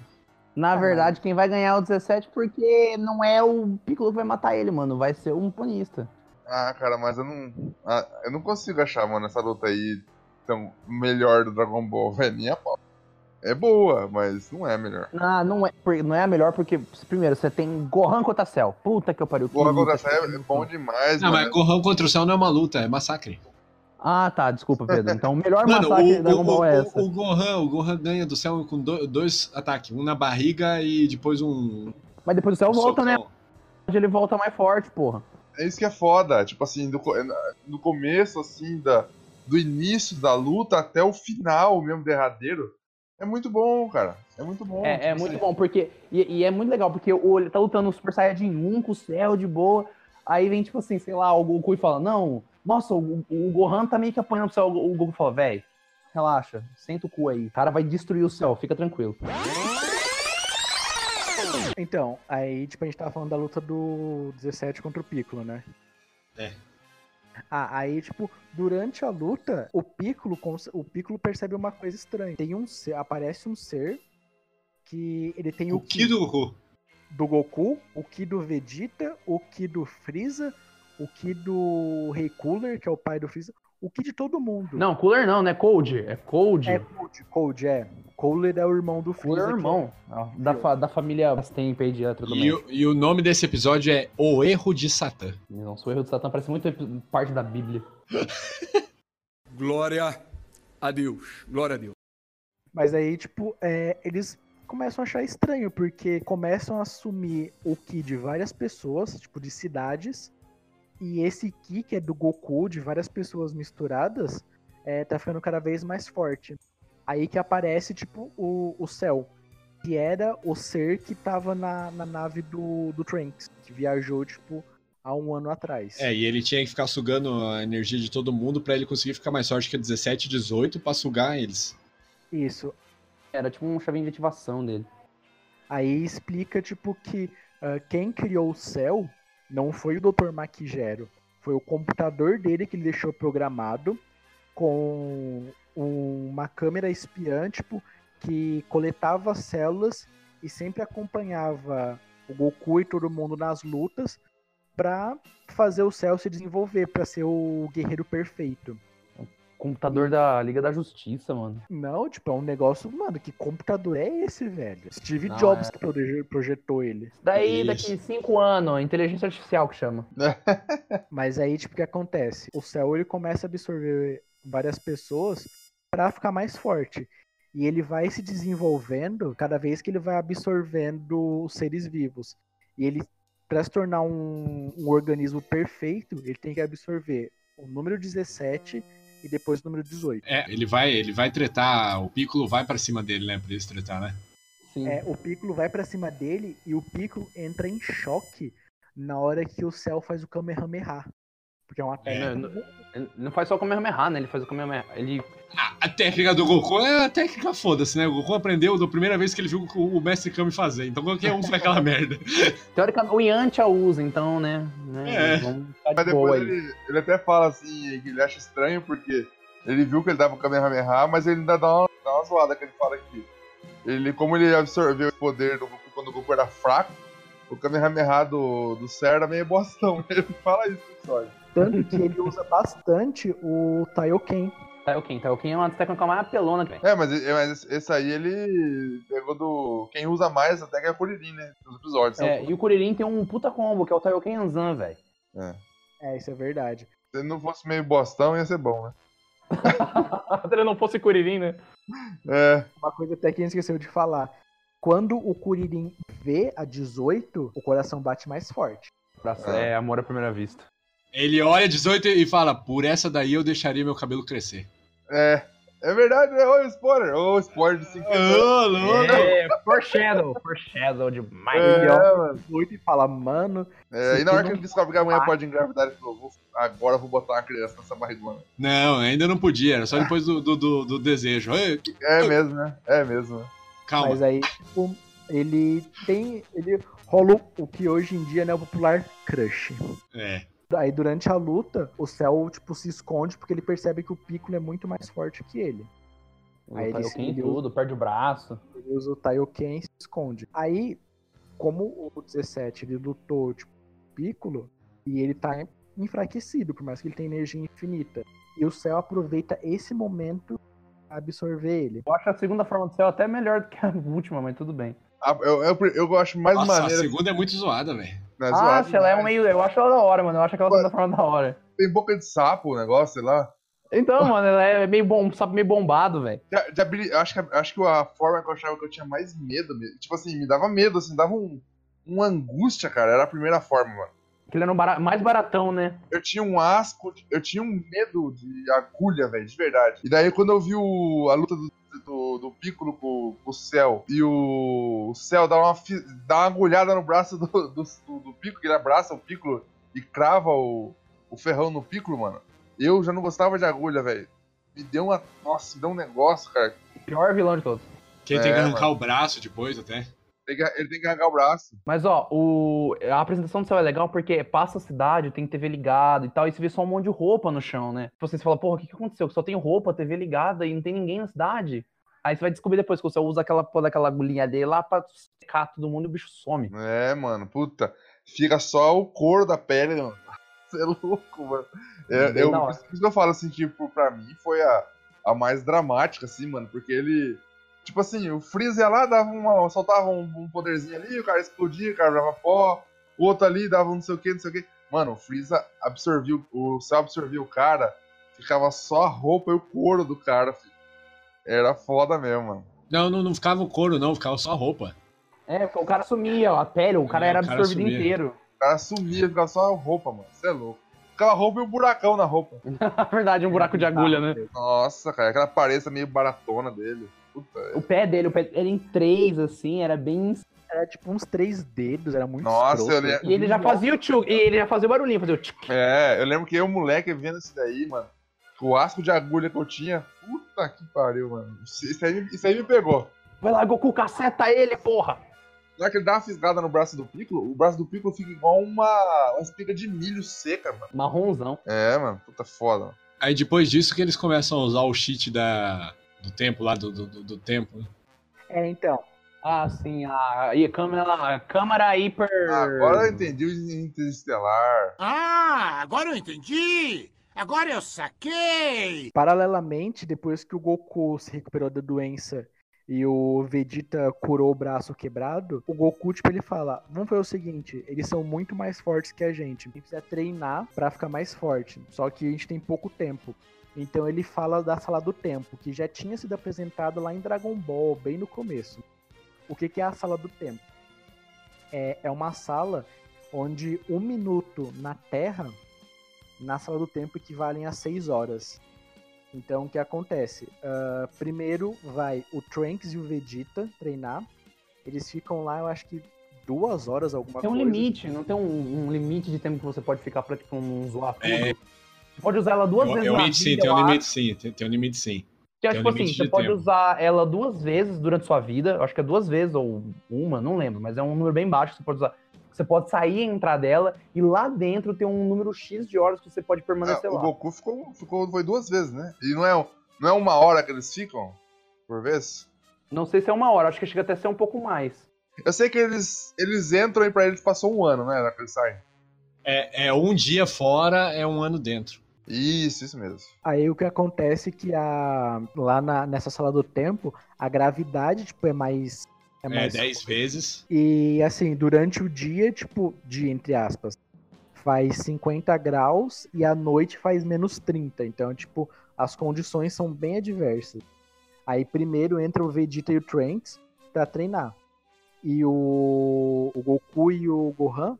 Na verdade, quem vai ganhar é o 17 porque não é o Piccolo que vai matar ele, mano. Vai ser um ponista. Ah, cara, mas eu não. ah, eu não consigo achar, mano, essa luta aí tão melhor do Dragon Ball, velho. Nem a pau. É boa, mas não é a melhor. Não, não é, não é a melhor porque, primeiro, você tem Gohan contra Cell. Puta que eu pariu. luta. contra essa é bom demais, Não, mano. mas Gohan contra o Cell não é uma luta, é massacre. Ah, tá, desculpa, Pedro. Então o melhor Mano, massacre o, Dragon o- Ball é o- essa. o Gohan, o Gohan ganha do Cell com do- dois ataques, um na barriga e depois um. Mas depois o Cell um volta, né? socão. Ele volta mais forte, porra. É isso que é foda. Tipo assim, do, co- no começo, assim, da, do início da luta até o final, mesmo derradeiro, é muito bom, cara. É muito bom. É, é Tipo muito assim, bom, porque. E, e é muito legal, porque o, ele tá lutando no Super Saiyajin 1 com o céu de boa. Aí vem, tipo assim, sei lá, o Goku e fala: Não, nossa, o, o Gohan tá meio que apanhando pro céu. O, o Goku fala: Véi, relaxa, senta o cu aí. O cara vai destruir o céu, fica tranquilo. Então, aí, tipo, a gente tava falando da luta do 17 contra o Piccolo, né? É. Ah, aí, tipo, durante a luta, o Piccolo, o Piccolo percebe uma coisa estranha. Tem um ser, aparece um ser que ele tem o, O Ki do Goku. do Goku, o Ki do Vegeta, o Ki do Freeza, o Ki do Rei Cooler, que é o pai do Freeza, o Ki de todo mundo. Não, Cooler não, né? Cold. É Cold. É Cold, Cold, é. Cooler é o irmão do Freeza. Cooler é o que irmão. da, fa- da família Bastemp aí de E eletrodomésticos. o, e o nome desse episódio é O Erro de Satã. Nossa, o erro de Satã parece muito parte da Bíblia. Glória a Deus. Glória a Deus. Mas aí, tipo, é, eles começam a achar estranho, porque começam a assumir o Ki de várias pessoas, tipo, de cidades, e esse Ki, que é do Goku, de várias pessoas misturadas, é, tá ficando cada vez mais forte. Aí que aparece, tipo, o, o Cell, que era o ser que tava na, na nave do, do Trunks, que viajou, tipo, há um ano atrás. É, e ele tinha que ficar sugando a energia de todo mundo pra ele conseguir ficar mais forte que 17 e 18 pra sugar eles. Isso. Era tipo um chavinho de ativação dele. Aí explica, tipo, que ah, quem criou o céu não foi o Dr. Maquigero. Foi o computador dele que ele deixou programado com um- uma câmera espiã, tipo, que coletava as células e sempre acompanhava o Goku e todo mundo nas lutas pra fazer o céu se desenvolver, pra ser o guerreiro perfeito. Computador da Liga da Justiça, mano. Não, tipo, é um negócio, mano, que computador é esse, velho? Steve Não, Jobs é. que proje- projetou ele. Daí, Isso. daqui cinco anos, inteligência artificial que chama. Mas aí, tipo, o que acontece? O céu ele começa a absorver várias pessoas pra ficar mais forte. E ele vai se desenvolvendo cada vez que ele vai absorvendo os seres vivos. E ele, pra se tornar um, um organismo perfeito, ele tem que absorver o número 17 e depois o número 18. É, ele vai, ele vai tretar, o Piccolo vai pra cima dele, né, pra eles tretar, né? Sim. É, o Piccolo vai pra cima dele e o Piccolo entra em choque na hora que o céu faz o Kamehameha. Porque é uma técnica. Não, não- ele não faz só o Kamehameha, né? Ele faz o Kamehameha. Ele. A técnica do Goku é a técnica foda-se, né? O Goku aprendeu da primeira vez que ele viu o Mestre Kami fazer. Então qualquer um faz aquela merda. Teoricamente, o Yantia usa, então, né? né, É. Vamos ficar Mas de boa depois aí. ele, ele até fala assim, que ele acha estranho porque ele viu que ele dava o Kamehameha, mas ele ainda dá uma, dá uma zoada que ele fala aqui. Ele, como ele absorveu o poder do Goku quando o Goku era fraco, o Kamehameha do, do Ser era meio bostão. Ele fala isso episódio. Tanto que ele usa bastante o Taioken. Taioken. Taioken é uma das técnicas mais apelona tem. É, mas, mas esse aí ele pegou do. Quem usa mais até que é o Kuririn, né? Nos episódios. É, e o Kuririn tem um puta combo, que é o Taioken Anzan, velho. É. É, isso é verdade. Se ele não fosse meio bostão, ia ser bom, né? Se ele não fosse Kuririn, né? É. Uma coisa até que a gente esqueceu de falar. Quando o Kuririn vê a 18, o coração bate mais forte. É amor à primeira vista. Ele olha 18 e fala, por essa daí eu deixaria meu cabelo crescer. É. É verdade, né? Ô, spoiler! Ô, spoiler de 5 Ô, louco! É, foreshadow. Foreshadow demais. Ele É, olha mano. 18 e fala, mano. É, e na hora que ele descobre que a mulher pode engravidar, ele falou: "Vou- agora eu vou botar uma criança nessa barrigona. Não, ainda não podia, era só depois do, do, do- do desejo. É mesmo, né? É mesmo? Calma. Mas aí, tipo, ele tem. Ele rola o que hoje em dia né, é o popular crush. É. Aí durante a luta, o céu, tipo, se esconde porque ele percebe que o Piccolo é muito mais forte que ele. O Aí ele, e tudo, perde o braço. ele usa o Taioken e se esconde. Aí, como o 17 ele lutou, tipo, Piccolo, e ele tá enfraquecido, por mais que ele tenha energia infinita. E o céu aproveita esse momento pra absorver ele. Eu acho a segunda forma do céu até melhor do que a última, mas tudo bem. Ah, Eu, eu, eu acho mais Nossa, a maneiro. segunda é muito zoada, velho. Né, Ah, zoado ela é um demais. meio. Eu acho ela da hora, mano. Eu acho aquela segunda forma da hora. Tem boca de sapo o negócio, sei lá. Então, mano, ela é meio bom, sabe, meio bombado, velho. Acho, que, acho que a forma que eu achava que eu tinha mais medo, me- tipo assim, me dava medo, assim, dava um, uma angústia, cara. Era a primeira forma, mano. Que ele era um bara- mais baratão, né? Eu tinha um asco, eu tinha um medo de agulha, velho, de verdade. E daí quando eu vi o- a luta do, do, do Piccolo com, com o Cell, e o, o Cell dá uma, dá uma agulhada no braço do, do Piccolo, que ele abraça o Piccolo e crava o, o ferrão no Piccolo, mano. Eu já não gostava de agulha, velho. Me deu uma. Nossa, me deu um negócio, cara. Pior vilão de todos. Que ele tem que É, arrancar mano. o braço depois até. Ele tem que- ele tem que arrancar o braço. Mas ó, o... a apresentação do céu é legal porque passa a cidade, tem TV ligada e tal, e você vê só um monte de roupa no chão, né? Tipo, Você fala, porra, o que, que aconteceu? Que só tem roupa, TV ligada e não tem ninguém na cidade. Aí você vai descobrir depois que você usa aquela porra daquela agulhinha dele lá pra secar todo mundo e o bicho some. É, mano, puta. Fica só o couro da pele, mano. Você é louco, mano. É, eu, por isso que eu falo assim, tipo, pra mim foi a, a mais dramática, assim, mano, porque ele. Tipo assim, o Freeza ia lá, dava uma. soltava um, um poderzinho ali, o cara explodia, o cara dava pó, o outro ali dava um não sei o que, não sei o que. Mano, o Freeza absorvia, o céu absorvia o cara, ficava só a roupa e o couro do cara, filho. Era foda mesmo, mano. Não, não, não ficava o couro, não, ficava só a roupa. É, porque o cara sumia, ó, a pele, o cara É, era o cara absorvido sumia. inteiro. O cara sumia, ficava só a roupa, mano. Você é louco. Ficava a roupa e o buracão na roupa. Na verdade, um buraco de agulha, né? Nossa, cara, aquela pareça meio baratona dele. Puta, O pé dele, o pé era em três, assim, era bem. Era tipo uns três dedos, era muito Nossa, escroto. eu lembro. E ele já fazia o tchuk, e ele já fazia o barulhinho, fazia o tchuk. É, eu lembro que eu, moleque, vendo isso daí, mano. O asco de agulha que eu tinha. Puta que pariu, mano. Isso aí, isso aí me pegou. Vai lá, Goku, caceta ele, porra! Na hora que ele dá uma fisgada no braço do Piccolo, o braço do Piccolo fica igual uma, uma espiga de milho seca, mano. Marronzão. É, mano, puta foda. Mano. Aí depois disso que eles começam a usar o cheat da, do tempo lá, do, do, do- tempo. né? É, então. Ah, sim, a, a câmera, a câmera hiper. Agora eu entendi o Interestelar. Ah, agora eu entendi! Agora eu saquei! Paralelamente, depois que o Goku se recuperou da doença e o Vegeta curou o braço quebrado, o Goku, tipo, ele fala: Vamos fazer o seguinte, eles são muito mais fortes que a gente. A gente precisa treinar pra ficar mais forte. Só que a gente tem pouco tempo. Então ele fala da sala do tempo, que já tinha sido apresentado lá em Dragon Ball, bem no começo. O que, que é a sala do tempo? É, é uma sala onde um minuto na Terra, na sala do tempo, equivalem a seis horas. Então, o que acontece? Ah, primeiro vai o Trunks e o Vegeta treinar. Eles ficam lá, eu acho que duas horas, alguma Tem um coisa. limite, não tem um, um limite de tempo que você pode ficar pra, tipo, não zoar tudo. É. Você pode usar ela duas Tem vezes um na limite sim, vida, tem um eu limite sim, tem, tem um limite sim. Que é Tem um tipo assim, você de pode tempo. usar ela duas vezes durante sua vida. Eu acho que é duas vezes, ou uma, não lembro, mas é um número bem baixo que você pode usar. Você pode sair e entrar dela, e lá dentro tem um número X de horas que você pode permanecer Ah, o lá. Goku ficou, ficou, foi duas vezes, né? E não é, não é uma hora que eles ficam, por vez? Não sei se é uma hora, acho que chega até a ser um pouco mais. Eu sei que eles, eles entram e pra eles passou um ano, né? Na que eles saem. É, é um dia fora, é um ano dentro. Isso, isso mesmo. Aí o que acontece é que a, lá na- nessa sala do tempo, a gravidade, tipo, é mais. É É, mais 10 vezes. E assim, durante o dia, tipo, dia entre aspas, faz 50 graus e à noite faz menos 30. Então, tipo, as condições são bem adversas. Aí primeiro entra o Vegeta e o Trunks pra treinar. E o, o Goku e o Gohan,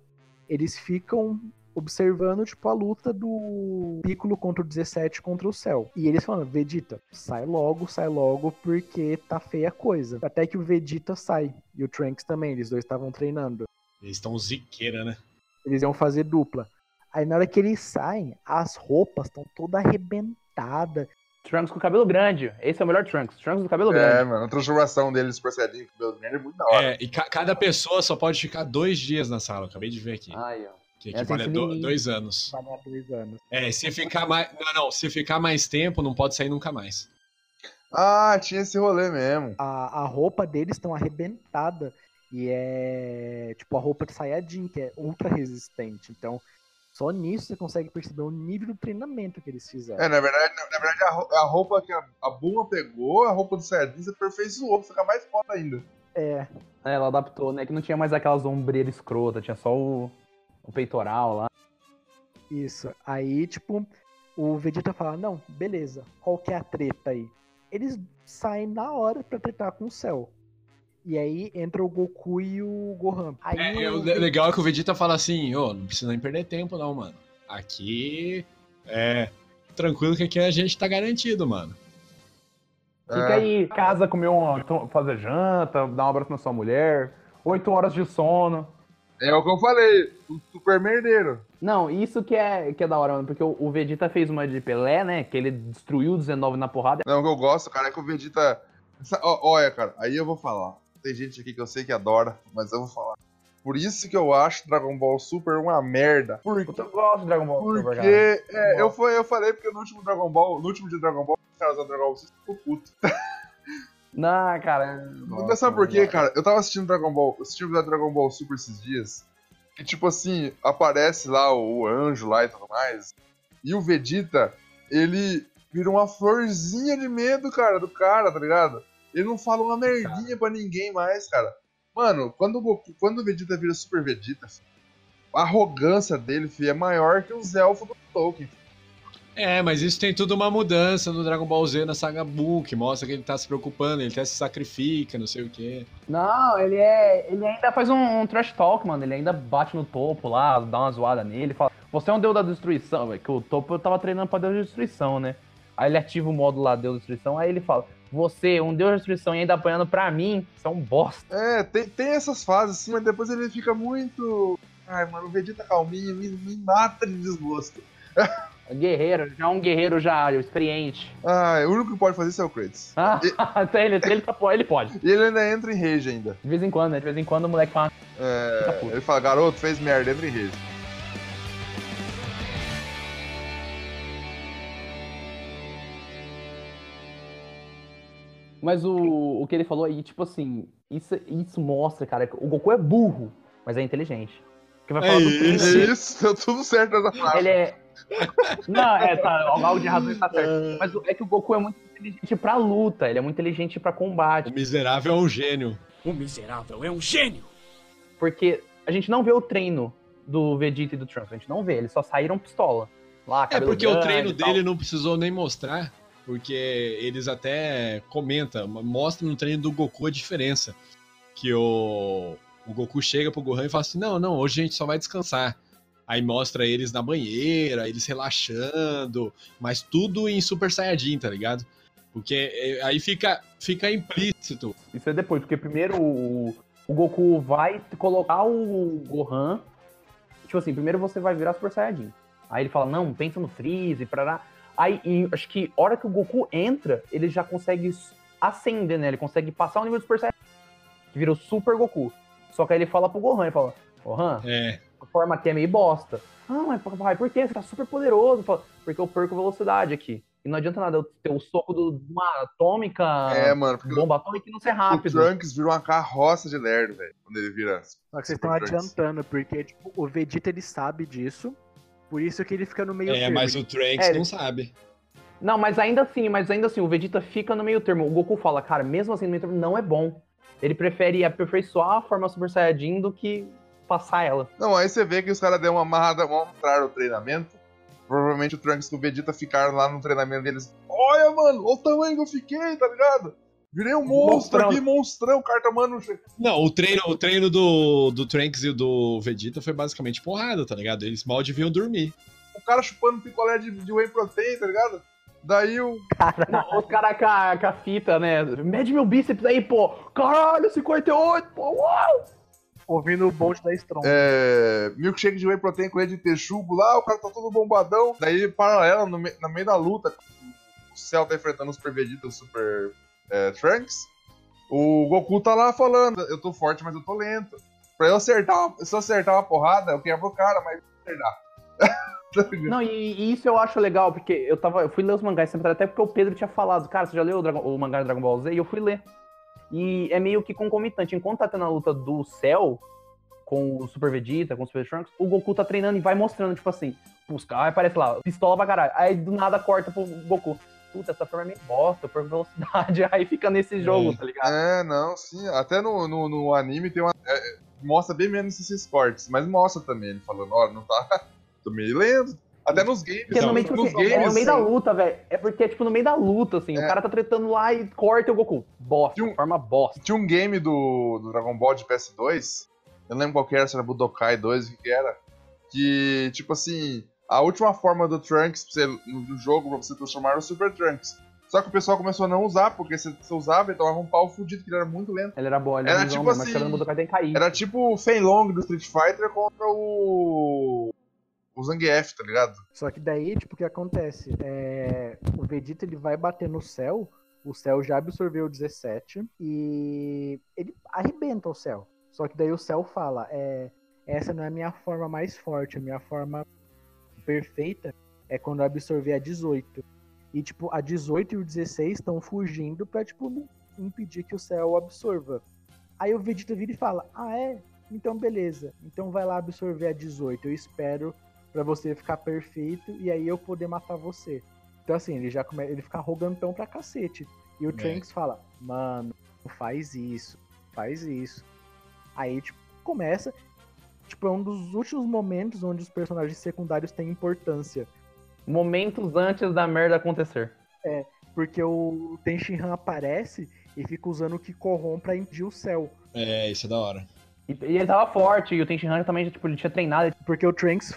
eles ficam observando, tipo, a luta do Piccolo contra o 17 contra o Cell. E eles falam, Vegeta, sai logo, sai logo, porque tá feia a coisa. Até que o Vegeta sai. E o Trunks também, eles dois estavam treinando. Eles estão ziqueira, né? Eles iam fazer dupla. Aí na hora que eles saem, as roupas estão toda arrebentadas. Trunks com cabelo grande. Esse é o melhor Trunks. Trunks com cabelo É, grande. mano, a transformação deles Super Saiyajin com cabelo grande é muito da hora. É, e ca- cada pessoa só pode ficar dois dias na sala. Acabei de ver aqui. Aí, ó. Que equivale a do- dois anos. Dar dois anos. É, se ficar mais. Não, não, se ficar mais tempo, não pode sair nunca mais. Ah, tinha esse rolê mesmo. A, a roupa deles estão arrebentada. E é tipo a roupa de Saiyajin, que é ultra resistente. Então, só nisso você consegue perceber o nível do treinamento que eles fizeram. É, na verdade, na, na verdade a, ro- a roupa que a, a Bulma pegou, a roupa do Saiyajin, você aperfeiçoou, fica mais foda ainda. É. É, ela adaptou, né? Que não tinha mais aquelas ombreiras escrotas, tinha só o, o peitoral lá. Isso. Aí, tipo, o Vegeta fala: Não, beleza, qual que é a treta aí? Eles saem na hora pra tretar com o Cell. E aí entra o Goku e o Gohan. Aí É, é, o o le- legal é que o Vegeta fala assim, ô, não precisa nem perder tempo não, mano. Aqui é tranquilo que aqui a gente tá garantido, mano. Fica aí, casa, comer um. fazer janta, dar um abraço na sua mulher. Oito horas de sono. É o que eu falei, o super merdeiro. Não, isso que é, que é da hora, mano, porque o, o Vegeta fez uma de Pelé, né? Que ele destruiu o 19 na porrada. Não, o que eu gosto, cara, é que o Vegeta. Ó, Olha, cara, aí eu vou falar. Tem gente aqui que eu sei que adora, mas eu vou falar. Por isso que eu acho Dragon Ball Super uma merda. Por Eu gosto de Dragon Ball Super, cara. Porque é, eu, foi, eu falei porque no último Dragon Ball, no último de Dragon Ball, os caras da Dragon Ball Super ficou puto. Não, cara. Mas sabe por quê, cara? Eu tava assistindo Dragon Ball, assisti o Dragon Ball Super esses dias. E tipo assim, aparece lá o, anjo lá e tudo mais. E o Vegeta, ele vira uma florzinha de medo, cara, do cara, tá ligado? Ele não fala uma merdinha pra ninguém mais, cara. Mano, quando o, Goku, quando o Vegeta vira Super Vegeta, a arrogância dele, filho, é maior que os elfos do Tolkien. É, mas isso tem tudo uma mudança no Dragon Ball Z na saga Buu, que mostra que ele tá se preocupando, ele até se sacrifica, não sei o quê. Não, ele é. Ele ainda faz um, um trash talk, mano. Ele ainda bate no topo lá, dá uma zoada nele, fala. Você é um deus da destruição, velho. Que o topo tava treinando pra deus da destruição, né? Aí ele ativa o modo lá, deus da destruição, aí ele fala. Você, um deus da destruição, e ainda apanhando pra mim, você é um bosta. É, tem, tem essas fases, sim, mas depois ele fica muito. Ai, mano, o Vegeta calminho me, me mata de desgosto. Guerreiro, já um guerreiro já experiente. Ah, o único que pode fazer isso é o Kratos. Ah, ele, ele, tá- ele pode. E ele ainda entra em rage ainda. De vez em quando, né? De vez em quando o moleque fala. É, ele fala, garoto, fez merda, entra em rage. Mas o, o que ele falou aí, tipo assim, isso, isso mostra, cara, que o Goku é burro, mas é inteligente. Porque vai É falar do isso, príncipe. isso, deu tudo certo nessa frase. Ele é. Não, é, tá, algo de razão está certo. Mas o- é que o Goku é muito inteligente pra luta, ele é muito inteligente pra combate. O miserável é um gênio. O miserável é um gênio. Porque a gente não vê o treino do Vegeta e do Trunks, a gente não vê, eles só saíram pistola. Lá, É porque o treino dele não precisou nem mostrar, porque eles até comentam, mostram no treino do Goku a diferença. Que o, o Goku chega pro Gohan e fala assim: não, não, hoje a gente só vai descansar. Aí mostra eles na banheira, eles relaxando, mas tudo em Super Saiyajin, tá ligado? Porque é, aí fica, fica implícito. Isso é depois, porque primeiro o, o Goku vai colocar o Gohan. Tipo assim, primeiro você vai virar Super Saiyajin. Aí ele fala, não, pensa no Freeze, parará. Aí, e acho que hora que o Goku entra, ele já consegue ascender, né? Ele consegue passar o nível do Super Saiyajin. Que vira o Super Goku. Só que aí ele fala pro Gohan, ele fala, Gohan, É. a forma aqui é meio bosta. Ah, mas papai, por quê? Você tá super poderoso. Porque eu perco velocidade aqui. E não adianta nada eu ter o soco do- de uma atômica, É, mano, porque bomba atômica e não ser O rápido. Trunks vira uma carroça de lerdo, velho, quando ele vira. Só que vocês estão adiantando, porque tipo, o Vegeta ele sabe disso. Por isso que ele fica no meio É, termo. mas o Ele- Trunks É, não sabe. Não, mas ainda assim, mas ainda assim, o Vegeta fica no meio termo. O Goku fala, cara, mesmo assim no meio termo não é bom. Ele prefere aperfeiçoar a forma Super Saiyajin do que passar ela. Não, aí você vê que os caras deram uma amarrada, vão entrar no treinamento. Provavelmente o Trunks e o Vegeta ficaram lá no treinamento deles. Olha, mano, olha o tamanho que eu fiquei, tá ligado? Virei um monstro Monstrão. aqui, monstrão, carta, mano. Não, o treino, o treino do, do Trunks e do Vegeta foi basicamente porrada, tá ligado? Eles mal deviam dormir. O cara chupando picolé de, de whey protein, tá ligado? Daí o. Não, os caras com, a- com a fita, né? Mede meu bíceps aí, pô. Caralho, 58, pô, uau! Ouvindo o bonde da Strong. É, milkshake de whey protein com ele de texugo lá, o cara tá todo bombadão. Daí, paralelo, no, me- no meio da luta, o Cell tá enfrentando o Super Vegeta e o Super é, Trunks. O Goku tá lá falando: Eu tô forte, mas eu tô lento. Pra eu acertar, uma- se eu acertar uma porrada, eu quebro o cara, mas acertar. Não, e, e isso eu acho legal, porque eu tava. Eu fui ler os mangás sempre, até porque o Pedro tinha falado, cara, você já leu o, Dragon- o mangá do Dragon Ball Z? E eu fui ler. E é meio que concomitante. Enquanto tá tendo a luta do Cell com o Super Vegeta, com o Super Trunks, o Goku tá treinando e vai mostrando, tipo assim, os caras, aparece lá, pistola pra caralho. Aí do nada corta pro Goku. Puta, essa forma é meio bosta, eu perco velocidade. Aí fica nesse jogo, tá ligado? É, não, sim. Até no, no, no anime tem uma. é, mostra bem menos esses cortes, mas mostra também ele falando: Olha, não tá. Tô meio lento. Até nos games. Porque no meio, tipo, assim, é games. no meio da luta, velho. É porque, tipo, no meio da luta, assim, É. o cara tá tretando lá e corta o Goku. Bosta, forma bosta. Tinha um game do, do Dragon Ball de PS2, eu não lembro qual que era, se era Budokai 2, o que era, que, tipo assim, a última forma do Trunks você, no jogo pra você transformar era o Super Trunks. Só que o pessoal começou a não usar, porque se você usava, ele tomava um pau fudido, que ele era muito lento. Ele era bom, ele Era era tipo mas assim, Budokai tem que cair. Era tipo o Fei Long do Street Fighter contra o... o Zangief, tá ligado? Só que daí, tipo, o que acontece? É, o Vegeta ele vai bater no céu, o céu já absorveu o 17 e ele arrebenta o céu. Só que daí o céu fala: é, essa não é a minha forma mais forte, a minha forma perfeita é quando eu absorver a 18. E, tipo, a 18 e o 16 estão fugindo pra, tipo, impedir que o Cell absorva. Aí o Vegeta vira e fala: Ah, é? Então beleza. Então vai lá absorver a 18. Eu espero pra você ficar perfeito e aí eu poder matar você. Então assim, ele já come... ele fica arrogantão pra cacete. E o É. Trunks fala: Mano, faz isso, faz isso. Aí, tipo, começa. Tipo, é um dos últimos momentos onde os personagens secundários têm importância. Momentos antes da merda acontecer. É, porque o Tenshinhan aparece e fica usando o que corrompe pra impedir o céu. É, isso é da hora. E, e ele tava forte, e o Tenshinhan também, tipo, ele tinha treinado. Porque o Trunks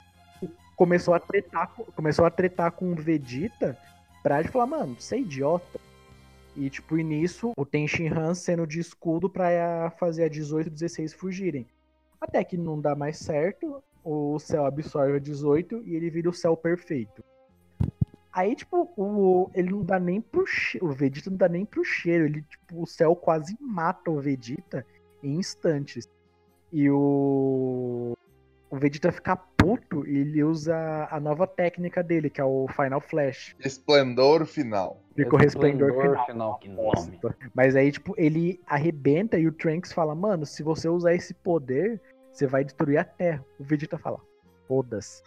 começou a tretar, com- começou a tretar com o Vegeta pra ele falar, mano, você é idiota. E, tipo, e nisso, o Tenshinhan sendo de escudo pra fazer a 18 e 16 fugirem. Até que não dá mais certo, o céu absorve a 18 e ele vira o céu perfeito. Aí, tipo, o, ele não dá nem pro cheiro, o Vegeta não dá nem pro cheiro, ele, tipo, o céu quase mata o Vegeta em instantes. E o, o Vegeta fica puto ele usa a nova técnica dele, que é o Final Flash. Esplendor final. Ficou resplendor final. final. Nome. Mas aí, tipo, ele arrebenta e o Trunks fala, mano, se você usar esse poder, você vai destruir a Terra. O Vegeta fala, foda-se.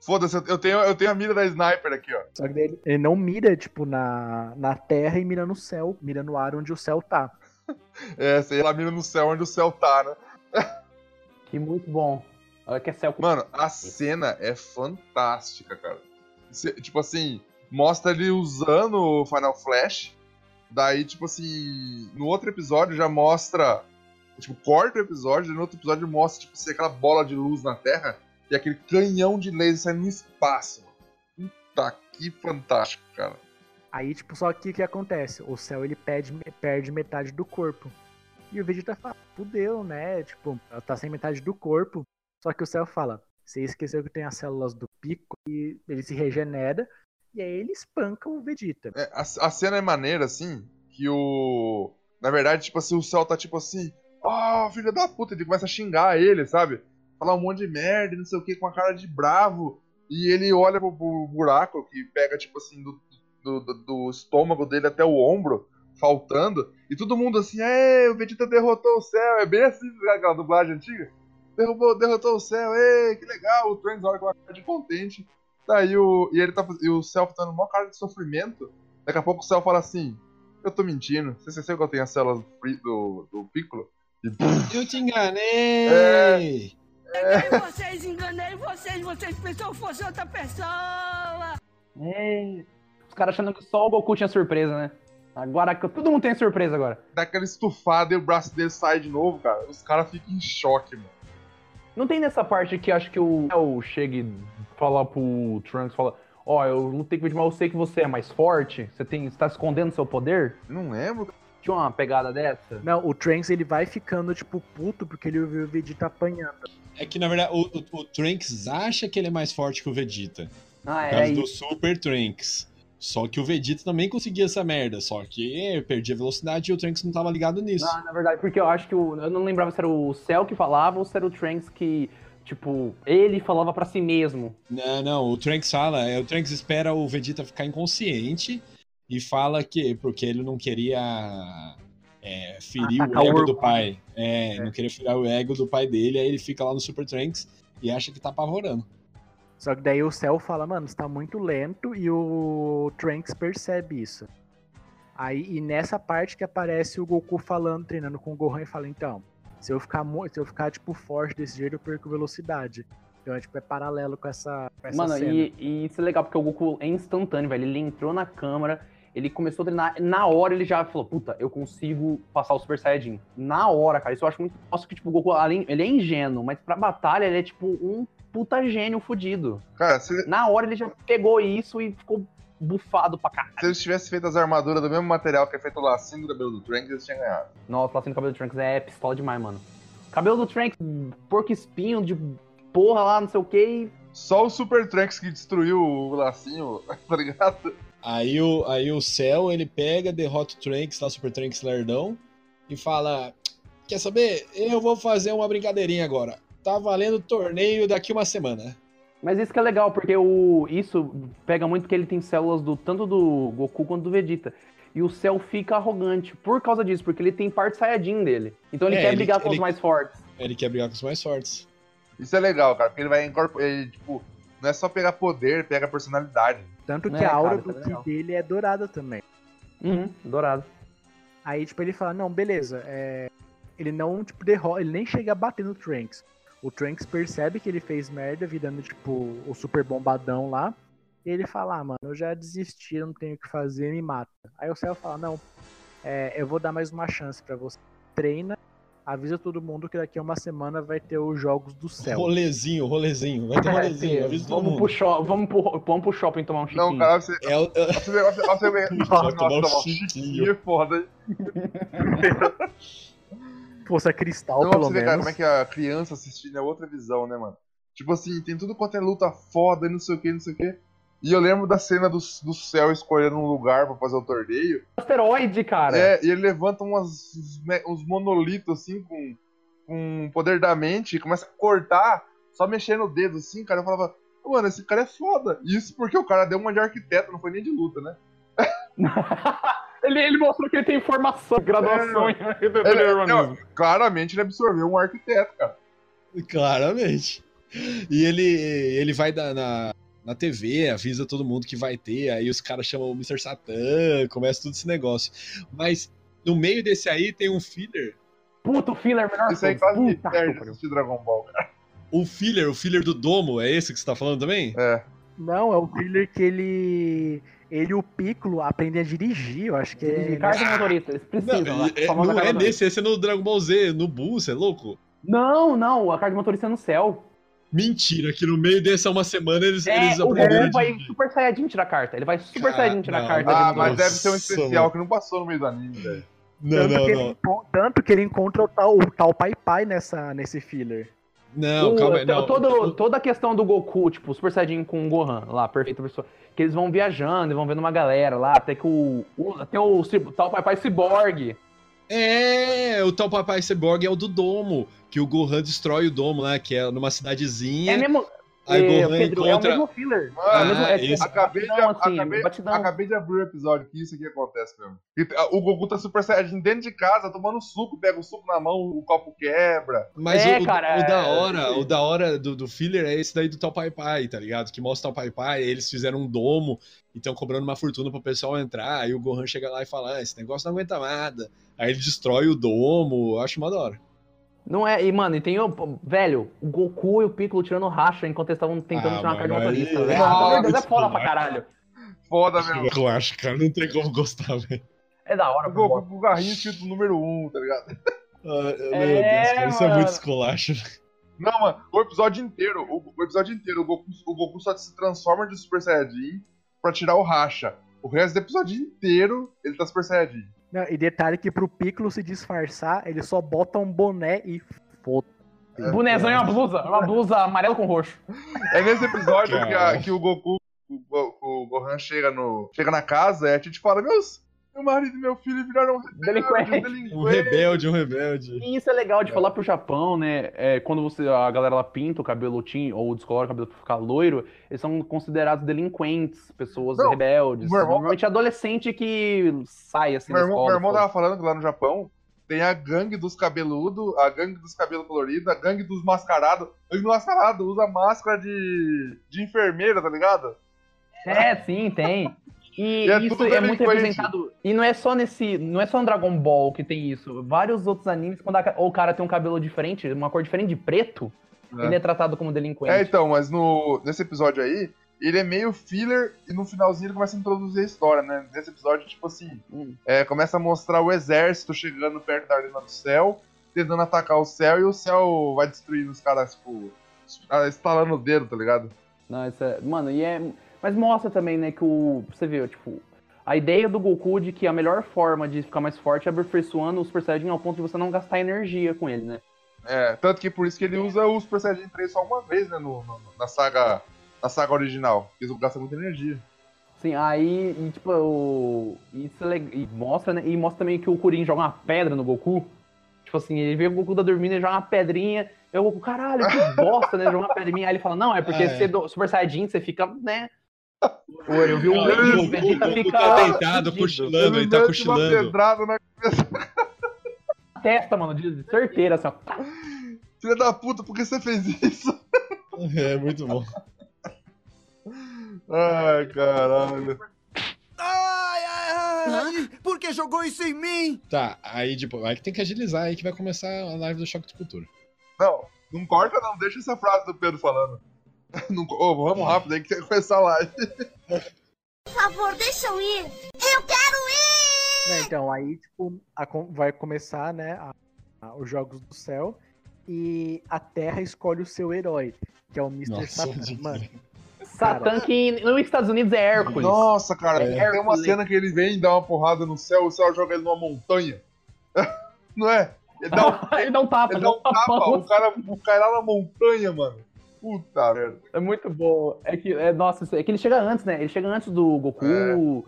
Foda-se, eu- tenho, eu tenho a mira da sniper aqui, ó. Só que daí ele, ele não mira, tipo, na, na Terra e mira no céu, mira no ar onde o céu tá. É, lá, mira no céu onde o céu tá, né? Que muito bom. Olha que é céu. Mano, a cena é fantástica, cara. Cê- tipo assim, mostra ele usando o Final Flash. Daí, tipo assim, no outro episódio já mostra. Tipo, corta o episódio, e no outro episódio mostra, tipo assim, aquela bola de luz na Terra e aquele canhão de laser saindo no espaço. mano. Puta que fantástico, cara. Aí, tipo, só que o que acontece? O céu, ele perde, perde metade do corpo. E o Vegeta fala, fudeu, né? Tipo, ela tá sem metade do corpo. Só que o céu fala, você esqueceu que tem as células do pico e ele se regenera. E aí ele espanca o Vegeta. É, a, a cena é maneira, assim, que o. Na verdade, tipo assim, o céu tá tipo assim. Oh, filho da puta, ele começa a xingar ele, sabe? Falar um monte de merda, não sei o que, com a cara de bravo. E ele olha pro, pro buraco que pega, tipo assim, do, do, do- do estômago dele até o ombro, faltando. E todo mundo assim, é, o Vegeta derrotou o céu. É bem assim, aquela dublagem antiga. Derrubou, derrotou o céu, ei, que legal. O Trunks olha com uma cara de contente. Daí o. E ele tá e o céu tá dando uma cara de sofrimento. Daqui a pouco o céu fala assim: Eu tô mentindo. Você esqueceu que eu tenho as células do, do, do Piccolo? E Eu te enganei! Enganei vocês, enganei vocês, vocês pensaram que fosse outra pessoa. É. Os caras achando que só o Goku tinha surpresa, né? Agora que todo mundo tem surpresa agora. dá aquela estufada e o braço dele sai de novo, cara. Os caras ficam em choque, mano. Não tem nessa parte que acho que o El chega e fala pro Trunks, fala, ó, eu lutei com o Vegeta, mas eu sei que você é mais forte, você, tem, você tá escondendo seu poder? Não lembro. Tinha uma pegada dessa? Não, o Trunks ele vai ficando, tipo, puto porque ele viu o Vegeta apanhando. É que, na verdade, o, o, o Trunks acha que ele é mais forte que o Vegeta. Ah, Por é causa do isso. Super Trunks. Só que o Vegeta também conseguia essa merda, só que perdia velocidade e o Trunks não tava ligado nisso. Não, na verdade, porque eu acho que o, eu não lembrava se era o Cell que falava ou se era o Trunks que, tipo, ele falava pra si mesmo. Não, não, o Trunks fala, é, o Trunks espera o Vegeta ficar inconsciente e fala que porque ele não queria é, ferir Atacar o o ego do orgulho. pai. É, não queria ferir o ego do pai dele, aí ele fica lá no Super Trunks e acha que tá apavorando. Só que daí o Cell fala, mano, você tá muito lento e o Trunks percebe isso. Aí, e nessa parte que aparece o Goku falando, treinando com o Gohan e fala, então, se eu ficar se eu ficar, tipo, forte desse jeito, eu perco velocidade. Então, é, tipo, é paralelo com essa, com essa Mano, cena. e, e isso é legal porque o Goku é instantâneo, velho. Ele entrou na câmara, ele começou a treinar, na hora ele já falou, puta, eu consigo passar o Super Saiyajin. Na hora, cara. Isso eu acho muito. Nossa, que tipo, o Goku, além, ele é ingênuo, mas pra batalha ele é tipo um puta gênio fudido. Cara, se, Na hora ele já pegou isso e ficou bufado pra caralho. se eles tivessem feito as armaduras do mesmo material que é feito o lacinho do cabelo do Trunks, eles tinham ganhado. Nossa, lacinho do cabelo do Trunks é pistola demais, mano. Cabelo do Trunks, porco espinho de porra lá, não sei o que. Só o Super Trunks que destruiu o lacinho, tá ligado? Aí o, aí o Cell, ele pega, derrota o Trunks, lá o Super Trunks Lerdão, e fala: Quer saber? Eu vou fazer uma brincadeirinha agora. Tá valendo torneio daqui uma semana. Mas isso que é legal, porque o, isso pega muito porque ele tem células do tanto do Goku quanto do Vegeta. E o Cell fica arrogante por causa disso, porque ele tem parte Saiyajin dele. Então ele É, quer ele- brigar com os ele- mais fortes. Ele quer brigar com os mais fortes. Isso é legal, cara, porque ele vai incorporar. Ele, tipo, não é só pegar poder, pega personalidade. Tanto que É, a aura cara, do Ki legal. dele é dourada também. Uhum, dourado. Aí, tipo, ele fala, não, beleza, é... ele não, tipo, derrota, ele nem chega a bater no Trunks. O Trunks percebe que ele fez merda, virando, tipo, o super bombadão lá. E ele fala, ah, mano, eu já desisti, eu não tenho o que fazer, me mata. Aí o Cell fala, não, é, eu vou dar mais uma chance pra você. Treina, avisa todo mundo que daqui a uma semana vai ter os jogos do céu. Rolezinho, rolezinho. Vai ter É, rolezinho, avisa todo vamos, mundo. pro shop, vamos, pro, vamos pro shopping tomar um chiquinho. Não, cara, você. É é- Você você, você vê. Nossa, tomar um tomar um chiquinho. chiquinho é foda, hein? Força cristal, Não, pra pelo você ver, cara, menos. como é que a criança assistindo é outra visão, né, mano? Tipo assim, tem tudo quanto é luta foda e não sei o que, não sei o que. E eu lembro da cena do, do céu escolhendo um lugar pra fazer o torneio. Asteroide, cara. É, e ele levanta umas, uns, monolitos assim com, com poder da mente e começa a cortar, só mexendo o dedo assim, cara. Eu falava, mano, esse cara é foda. Isso porque o cara deu uma de arquiteto, não foi nem de luta, né? Ele, ele mostrou que ele tem formação, graduação É, em Ele- arquitetura não, claramente ele absorveu um arquiteto, cara. Claramente. E ele, ele vai da- na, na TV, avisa todo mundo que vai ter, aí os caras chamam o Mr. Satan, começa tudo esse negócio. Mas no meio desse aí tem um filler. Puta, o filler melhor Isso aí quase me Puta perde assistir Dragon Ball, cara. O filler, o filler do domo, é esse que você tá falando também? É. Não, é o thriller que ele. Ele e o Piccolo aprendem a dirigir, eu acho que é. Carta de motorista, eles precisam. Não, lá, é- não é nesse, esse é no Dragon Ball Z, no Buu, você é louco? Não, não, a carta de motorista é no céu. Mentira, que no meio dessa uma semana eles, É, eles o aprenderam Goku vai Super Saiyajin tirar carta. Ele vai Super Cara, Saiyajin tirar não. carta. Ah, mas deve ser um especial que não passou no meio do anime, velho. Não, tanto, não, que não. Ele, tanto que ele encontra o tal, o tal Pai Pai nessa, nesse filler. Não, O- calma aí, não. todo- toda a questão do Goku, tipo, Super Saiyajin com o Gohan, lá, perfeita pessoa. Que eles vão viajando e vão vendo uma galera lá, até que o. o tem o, ci- tal Pai Pai Cyborg. É, o tal Papai Cyborg é o do Domo, que o Gohan destrói o Domo lá, que é numa cidadezinha. É mesmo. Aí o é, Gohan Pedro, é o encontra- mesmo filler. Ah, é o mesmo, é, esse- Acabei de, batidão, assim, acabei, acabei de abrir o episódio que isso aqui acontece mesmo. E, ah, O Goku tá Super Saiyajin dentro de casa, tomando suco, pega o suco na mão, o copo quebra. Mas É, o, o- cara, o da é- hora, o da hora do, do filler é esse daí do Tal Pai Pai, tá ligado? Que mostra o Tal Pai Pai, aí eles fizeram um domo e estão cobrando uma fortuna pro pessoal entrar, aí o Gohan chega lá e fala, ah, esse negócio não aguenta nada. Aí ele destrói o domo, eu acho uma da hora. Não é, e mano, e tem o. Velho, o Goku e o Piccolo tirando racha enquanto eles estavam tentando Ah, tirar uma mano, motorista, aí- velho. Ah, Deus, é foda pra caralho. Foda mesmo. Eu acho, cara, não tem como gostar, velho. É da hora, O pô. Goku com o garrinho escrito número 1, um, tá ligado? Ah, meu É, Deus, cara, isso é muito esculacho. Não, mano, o episódio inteiro, o, o episódio inteiro, o Goku, o Goku só se transforma de Super Saiyajin pra tirar o racha. O resto do episódio inteiro, ele tá Super Saiyajin. Não, e detalhe que pro Piccolo se disfarçar, ele só bota um boné e foda. Bonezão e uma blusa, uma blusa amarelo com roxo. É nesse episódio que, a- Cara. que o Goku, o, o Gohan chega, no, chega na casa e a Titi fala, meus, meu marido e meu filho viraram um Delinquente. rebelde, um Um rebelde, um rebelde. E isso é legal de falar pro Japão, né? É, quando você, a galera lá pinta o cabelo tinho ou descolora o cabelo pra ficar loiro, eles são considerados delinquentes, pessoas Não, rebeldes. irmão- Normalmente adolescente que sai assim Meu da irmão, escola. meu irmão tava falando que lá no Japão tem a gangue dos cabeludos, a gangue dos cabelos coloridos, a gangue dos mascarados. A gangue do mascarado usa máscara de, de enfermeira, tá ligado? É, sim, tem. E, E é isso é muito representado. E não é só nesse. Não é só no Dragon Ball que tem isso. Vários outros animes, quando a- o cara tem um cabelo diferente, uma cor diferente de preto, É. ele é tratado como delinquente. É, então, mas no, nesse episódio aí, ele é meio filler e no finalzinho ele começa a introduzir a história, né? Nesse episódio, tipo assim, Hum. é, começa a mostrar o exército chegando perto da Arena do Céu, tentando atacar o céu e o céu vai destruindo os caras, tipo, estalando o dedo, tá ligado? Não, isso é. Mano, e é. Mas mostra também, né, que o. Você vê, tipo. A ideia do Goku de que a melhor forma de ficar mais forte é aperfeiçoando o Super Saiyajin ao ponto de você não gastar energia com ele, né? É, tanto que por isso que ele usa o Super Saiyajin 3 só uma vez, né, no, no- na saga na saga original, porque ele gasta muita energia. Sim, aí, e, tipo, o... isso é e mostra, né? E mostra também que o Kuririn joga uma pedra no Goku. Tipo assim, ele vê o Goku tá dormindo, ele joga uma pedrinha. E o Goku, caralho, que bosta, né? Joga uma pedrinha. Aí ele fala, não, é porque é. você do Super Saiyajin, você fica, né? Pô, eu vi um Não, o Vegeta Goku fica tá deitado, cochilando, ele tá cochilando. uma pedrada na Testa, mano, de certeira, assim, ó. filha da puta, por que você fez isso? É, muito bom. Ai, caralho. Ai, ai, ai! Por que jogou isso em mim? Tá, aí tipo, aí que tem que agilizar aí que vai começar a live do Choque de Cultura. Não, não corta não, deixa essa frase do Pedro falando. Não, ô, vamos rápido aí que tem que começar a live. Por favor, deixa eu ir. Eu quero ir! Então, aí, tipo, a vai começar, né, a- a- os Jogos do Céu e a Terra escolhe o seu herói, que é o Mr. Nossa, Satan. Mano, Satã que nos Estados Unidos é Hércules. Nossa, cara, É. tem uma cena que ele vem dar uma porrada no céu, o céu joga ele numa montanha. Não é? Ele dá um, ele dá um tapa, ele dá um tapa, o cara o cai lá na montanha, mano. Puta merda. É muito bom. É que, é, nossa, é que ele chega antes, né? Ele chega antes do Goku, É. do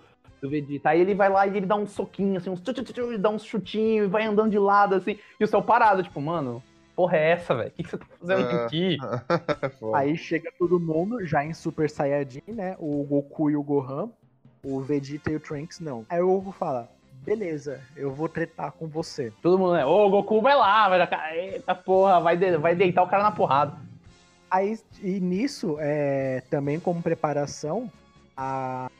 Vegeta. Aí ele vai lá e ele dá um soquinho, assim, uns tchu, dá uns chutinhos e vai andando de lado, assim. E o céu parado, tipo, mano, porra é essa, velho? O que, que você tá fazendo É. aqui? Aí chega todo mundo já em Super Saiyajin, né? O Goku e o Gohan, o Vegeta e o Trunks não. Aí o Goku fala: beleza, eu vou tretar com você. Todo mundo, né? Ô, Goku vai lá, vai lá. Eita porra, vai, de- vai deitar o cara na porrada. Aí, e nisso, é, também como preparação, a,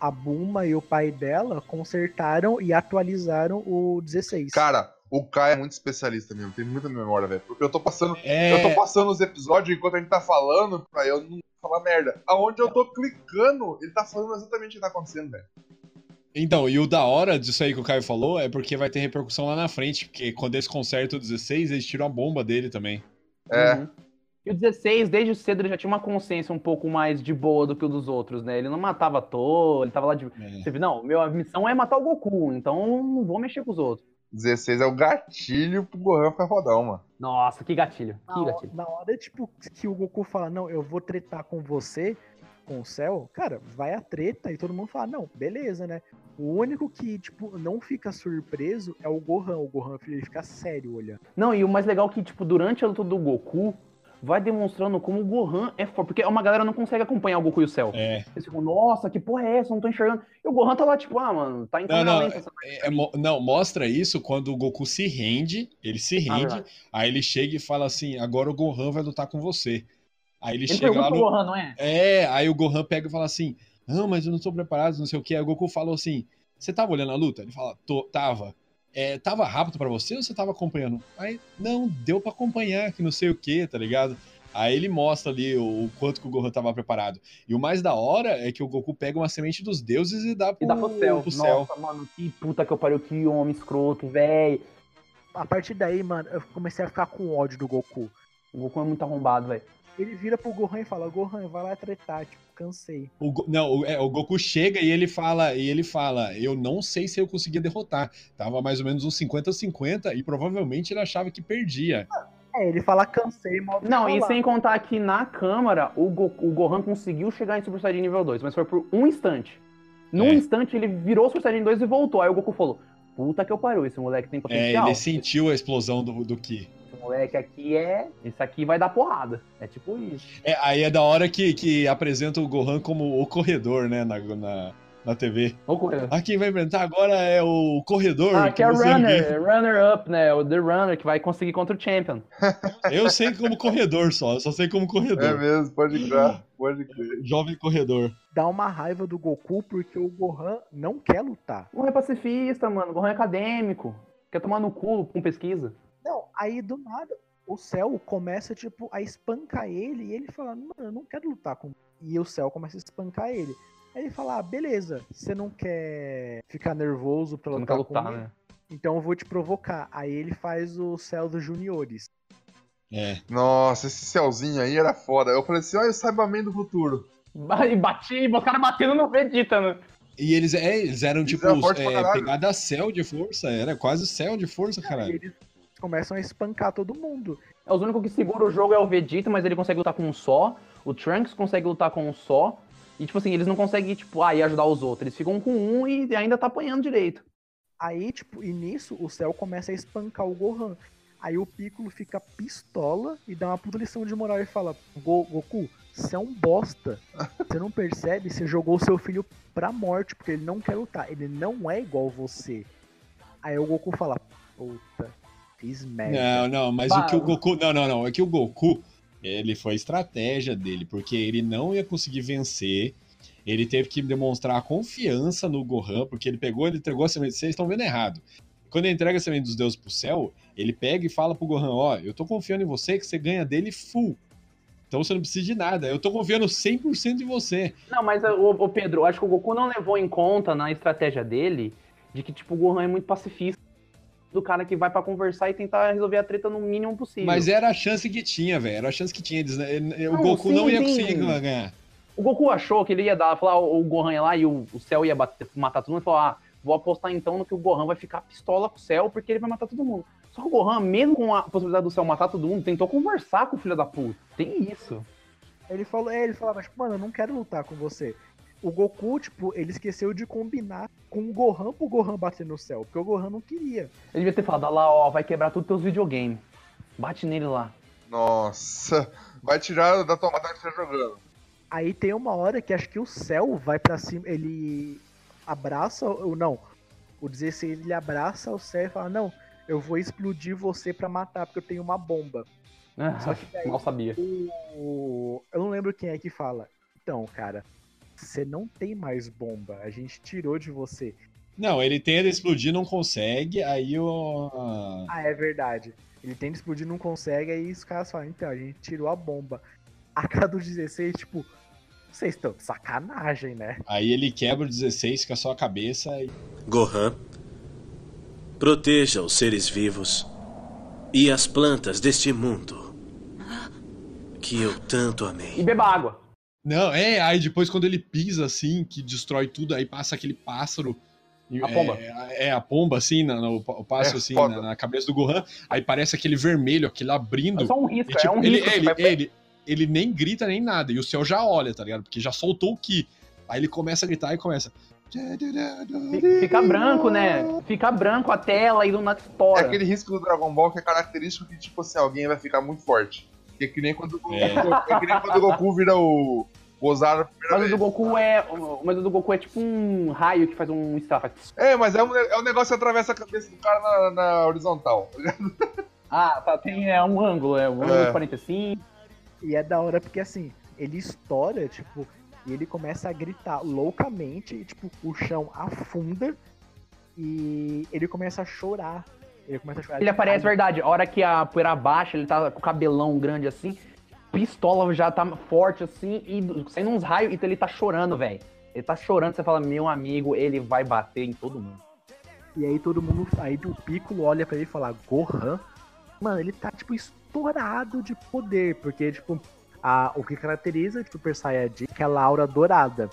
a Bulma e o pai dela consertaram e atualizaram o 16. Cara, o Kai é muito especialista mesmo, tem muita memória, velho. Porque eu tô passando. É. Eu tô passando os episódios enquanto a gente tá falando, pra eu não falar merda. Aonde eu tô clicando, ele tá falando exatamente o que tá acontecendo, velho. Então, e o da hora disso aí que o Caio falou é porque vai ter repercussão lá na frente, porque quando eles consertam o 16, eles tiram a bomba dele também. É. Uhum. E o 16, desde cedo, ele já tinha uma consciência um pouco mais de boa do que o dos outros, né? Ele não matava à toa, ele tava lá de. É. Você viu, não, minha missão é matar o Goku, então não vou mexer com os outros. 16 é o gatilho pro Gohan ficar fodão, mano. Nossa, que gatilho. Na Que hora, gatilho. na hora, tipo, que o Goku fala, não, eu vou tretar com você, com o céu, cara, vai a treta e todo mundo fala, não, beleza, né? O único que, tipo, não fica surpreso é o Gohan. O Gohan ele fica sério olhando. Não, e o mais legal é que, tipo, durante a luta do Goku, vai demonstrando como o Gohan é forte. Porque uma galera não consegue acompanhar o Goku e o Cell. É. Eles ficam, nossa, que porra é essa? Eu não tô enxergando. E o Gohan tá lá, tipo, ah, mano, tá em Não, não, essa é- é não, mostra isso quando o Goku se rende, ele se Ah, rende, verdade. aí ele chega e fala assim, agora o Gohan vai lutar com você. Aí ele, Ele chega lá no... Gohan, não é? É, aí o Gohan pega e fala assim, não, mas eu não tô preparado, não sei o que. Aí o Goku falou assim, você tava olhando a luta? Ele fala, Tô, tava. É, tava rápido pra você ou você tava acompanhando? Aí, não, deu pra acompanhar, que não sei o que, tá ligado? Aí ele mostra ali o, o quanto que o Gohan tava preparado. E o mais da hora é que o Goku pega uma semente dos deuses e dá pro, E dá pro céu. pro céu. Nossa, mano, que puta que eu pariu, que homem escroto, velho. A partir daí, mano, eu comecei a ficar com ódio do Goku. O Goku é muito arrombado, velho. Ele vira pro Gohan e fala, Gohan, vai lá tretar, tipo, cansei. O, Go- não, o, é, o Goku chega e ele fala, e ele fala, eu não sei se eu conseguia derrotar. Tava mais ou menos uns 50-50 e provavelmente ele achava que perdia. É, ele fala cansei, mal Não, e sem contar que na câmara o, Goku, o Gohan conseguiu chegar em Super Saiyajin nível 2, mas foi por um instante. Num É. instante ele virou Super Saiyajin 2 e voltou. Aí o Goku falou: Puta que eu pariu, esse moleque tem É, potencial. ele sentiu a explosão do, do Ki. Esse moleque aqui é. Esse aqui vai dar porrada. É tipo isso. É, aí é da hora que, que apresenta o Gohan como o corredor, né, na, na, na TV. O corredor. Ah, quem vai enfrentar agora é o corredor. Ah, que é o runner, runner up, né? O The Runner que vai conseguir contra o Champion. Eu sei como corredor só, eu só sei como corredor. É mesmo, pode crer, pode crer. Jovem corredor. Dá uma raiva do Goku porque o Gohan não quer lutar. O Gohan é pacifista, mano. O Gohan é acadêmico. Quer tomar no cu com pesquisa. Não, aí do nada o Cell começa, tipo, a espancar ele e ele fala, mano, eu não quero lutar com. E o Cell começa a espancar ele. Aí ele fala, ah, beleza, você não quer ficar nervoso pra não lutar, quer lutar, comigo? né? Então eu vou te provocar. Aí ele faz o Cell dos Juniores. É. Nossa, esse céuzinho aí era foda. Eu falei assim, olha o Cyberman do futuro. E bati, os caras batendo no Vegeta, né? E eles, é, eles eram tipo eram é, pegada céu de força, era quase céu de força, E caralho. eles começam a espancar todo mundo. É, Os únicos que segura o jogo é o Vegeta, mas ele consegue lutar com um só. O Trunks consegue lutar com um só. E, tipo assim, eles não conseguem, tipo, ah, ir ajudar os outros. Eles ficam com um e ainda tá apanhando direito. Aí, tipo, e nisso o Cell começa a espancar o Gohan. Aí o Piccolo fica pistola e dá uma puta lição de moral e fala: "Go- Goku, você é um bosta. Você não percebe? Você jogou seu filho pra morte, porque ele não quer lutar. Ele não é igual você. Aí o Goku fala, puta, fiz merda. Não, não, mas o que o Goku. Não, não, não. É que o Goku, ele foi a estratégia dele, porque ele não ia conseguir vencer. Ele teve que demonstrar confiança no Gohan, porque ele pegou, ele entregou a semente. Vocês estão vendo errado. Quando ele entrega a semente dos deuses pro céu, ele pega e fala pro Gohan: Ó, eu tô confiando em você que você ganha dele full. Então você não precisa de nada. Eu tô confiando 100% em você. Não, mas o, o Pedro, acho que o Goku não levou em conta na estratégia dele de que, tipo, o Gohan é muito pacifista. Do cara que vai pra conversar e tentar resolver a treta no mínimo possível. Mas era a chance que tinha, velho. Era a chance que tinha. Eles- eh, O Não, Goku sim, não ia sim. conseguir ganhar. O Goku achou que ele ia dar, falar, o Gohan ia lá e o, o Cell ia bater- matar todo mundo e falou: ah, vou apostar então no que o Gohan vai ficar pistola com o Cell porque ele vai matar todo mundo. Só que o Gohan, mesmo com a possibilidade do Cell matar todo mundo, tentou conversar com o filho da puta. Tem isso. Ele falou, é, ele falava, tipo, mano, eu não quero lutar com você. O Goku, tipo, ele esqueceu de combinar com o Gohan pro Gohan bater no céu, porque o Gohan não queria. Ele devia ter falado, "Ah lá, ó, vai quebrar todos os teus videogames. Bate nele lá. Nossa, vai tirar da tomada que você tá jogando. Aí tem uma hora que acho que o céu vai pra cima, ele abraça, ou não, o 16 ele abraça o céu e fala, não, eu vou explodir você pra matar, porque eu tenho uma bomba. Só que daí Mal sabia. o... Eu não lembro quem é que fala. Então, cara, você não tem mais bomba, a gente tirou de você. Não, ele tenta explodir, não consegue. Aí o. Ah, é verdade. Ele tenta explodir, não consegue, aí os caras falam, então, a gente tirou a bomba. A cada do 16, tipo, vocês estão de sacanagem, né? Aí ele quebra o 16, fica só a cabeça e. Gohan, proteja os seres vivos e as plantas deste mundo que eu tanto amei. E beba água. Não, é, aí depois quando ele pisa assim, que destrói tudo, aí passa aquele pássaro. A pomba. É, é, a pomba, assim, na, no, o pássaro, É assim, na, na cabeça do Gohan. Aí parece aquele vermelho, aquele abrindo. É só um risco, E, tipo, é um ele, risco. ele, ele, ele nem grita nem nada. E o céu já olha, tá ligado? Porque já soltou o Ki. Aí ele começa a gritar e começa. Fica branco, né? Fica branco a tela e do nada É aquele risco do Dragon Ball que é característico que, tipo assim, alguém vai ficar muito forte. Que é que nem quando, o- É. é que nem quando o Goku vira o, o Ozaru. Mas o do Goku é. Mas o do Goku é tipo um raio que faz um estralo. faz- É, mas é um, é um negócio que atravessa a cabeça do cara na, na horizontal. Ah, tá, tem é um ângulo, é um ângulo É. de 45. E é da hora porque assim, ele estoura, tipo, e ele começa a gritar loucamente, e, tipo, o chão afunda e ele começa a chorar. Ele começa a chorar. Ele aparece, verdade, a hora que a poeira baixa, ele tá com o cabelão grande assim, pistola já tá forte assim, e do- saindo uns raios, então ele tá chorando, velho. Ele tá chorando, você fala, meu amigo, ele vai bater em todo mundo. E aí todo mundo, aí o Piccolo olha pra ele e fala, Gohan? Mano, ele tá, tipo, estourado de poder, porque, tipo, a, o que caracteriza o Super Saiyajin é aquela aura dourada.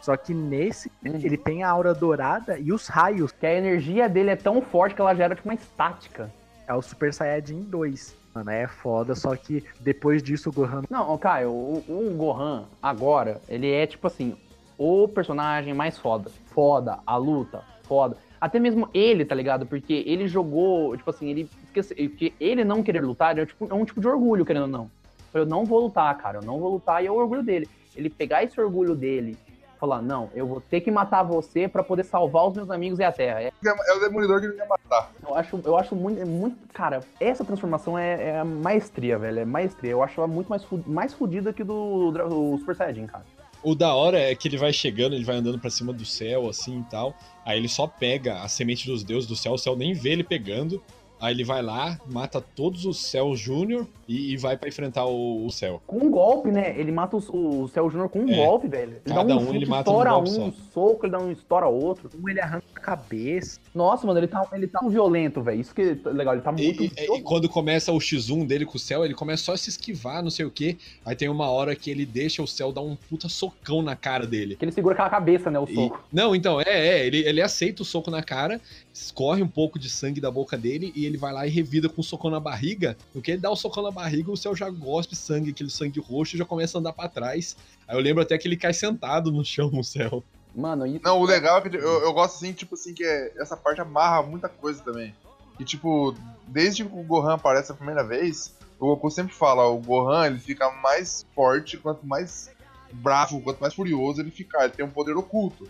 Só que nesse, ele tem a aura dourada e os raios. Que a energia dele é tão forte que ela gera, tipo, uma estática. É o Super Saiyajin 2. Mano, é foda, só que depois disso o Gohan Não, Caio, o, o Gohan, agora, ele é tipo assim, o personagem mais foda. Foda, a luta, foda. Até mesmo ele, tá ligado? Porque ele jogou, tipo assim, ele esquece, porque ele não querer lutar é, tipo, é um tipo de orgulho, querendo ou não. Eu não vou lutar, cara, eu não vou lutar, e é o orgulho dele. Ele pegar esse orgulho dele, falar, não, eu vou ter que matar você pra poder salvar os meus amigos e a Terra. É, É o demolidor que ele quer matar. eu acho, eu acho muito, é muito. Cara, essa transformação é, é a maestria, velho. É maestria. Eu acho ela muito mais, mais fodida que do, do Super Saiyajin, cara. O da hora é que ele vai chegando, ele vai andando pra cima do céu, assim e tal. Aí ele só pega a semente dos deuses do céu, o céu nem vê ele pegando. Aí ele vai lá, mata todos os Cell Júnior e, e vai pra enfrentar o, o céu. Com um golpe, né? Ele mata os- o, Cell Júnior com um É. golpe, velho. Ele Cada dá um, um ele mata estoura um, golpe soco, ele dá um, estoura outro. Um ele arranca a cabeça. Nossa, mano, ele tá, ele tá um violento, velho. Isso que é legal, ele tá muito. E, e- e quando começa o X1 dele com o céu, ele começa só a se esquivar, não sei o que. Aí tem uma hora que ele deixa o céu dar um puta socão na cara dele. Que ele segura aquela cabeça, né? O soco. não, então, é, é, ele, ele aceita o soco na cara, escorre um pouco de sangue da boca dele e ele vai lá e revida com um socão na barriga. No que ele dá o socão na barriga, o céu já gospe sangue, aquele sangue roxo, e já começa a andar pra trás. Aí eu lembro até que ele cai sentado no chão no céu. Mano, isso. Não, o legal é que eu, eu gosto assim, tipo assim, que é- essa parte amarra muita coisa também. E tipo, desde que o Gohan aparece a primeira vez, O Goku sempre fala, o Gohan ele fica mais forte quanto mais bravo, quanto mais furioso ele ficar. Ele tem um poder oculto.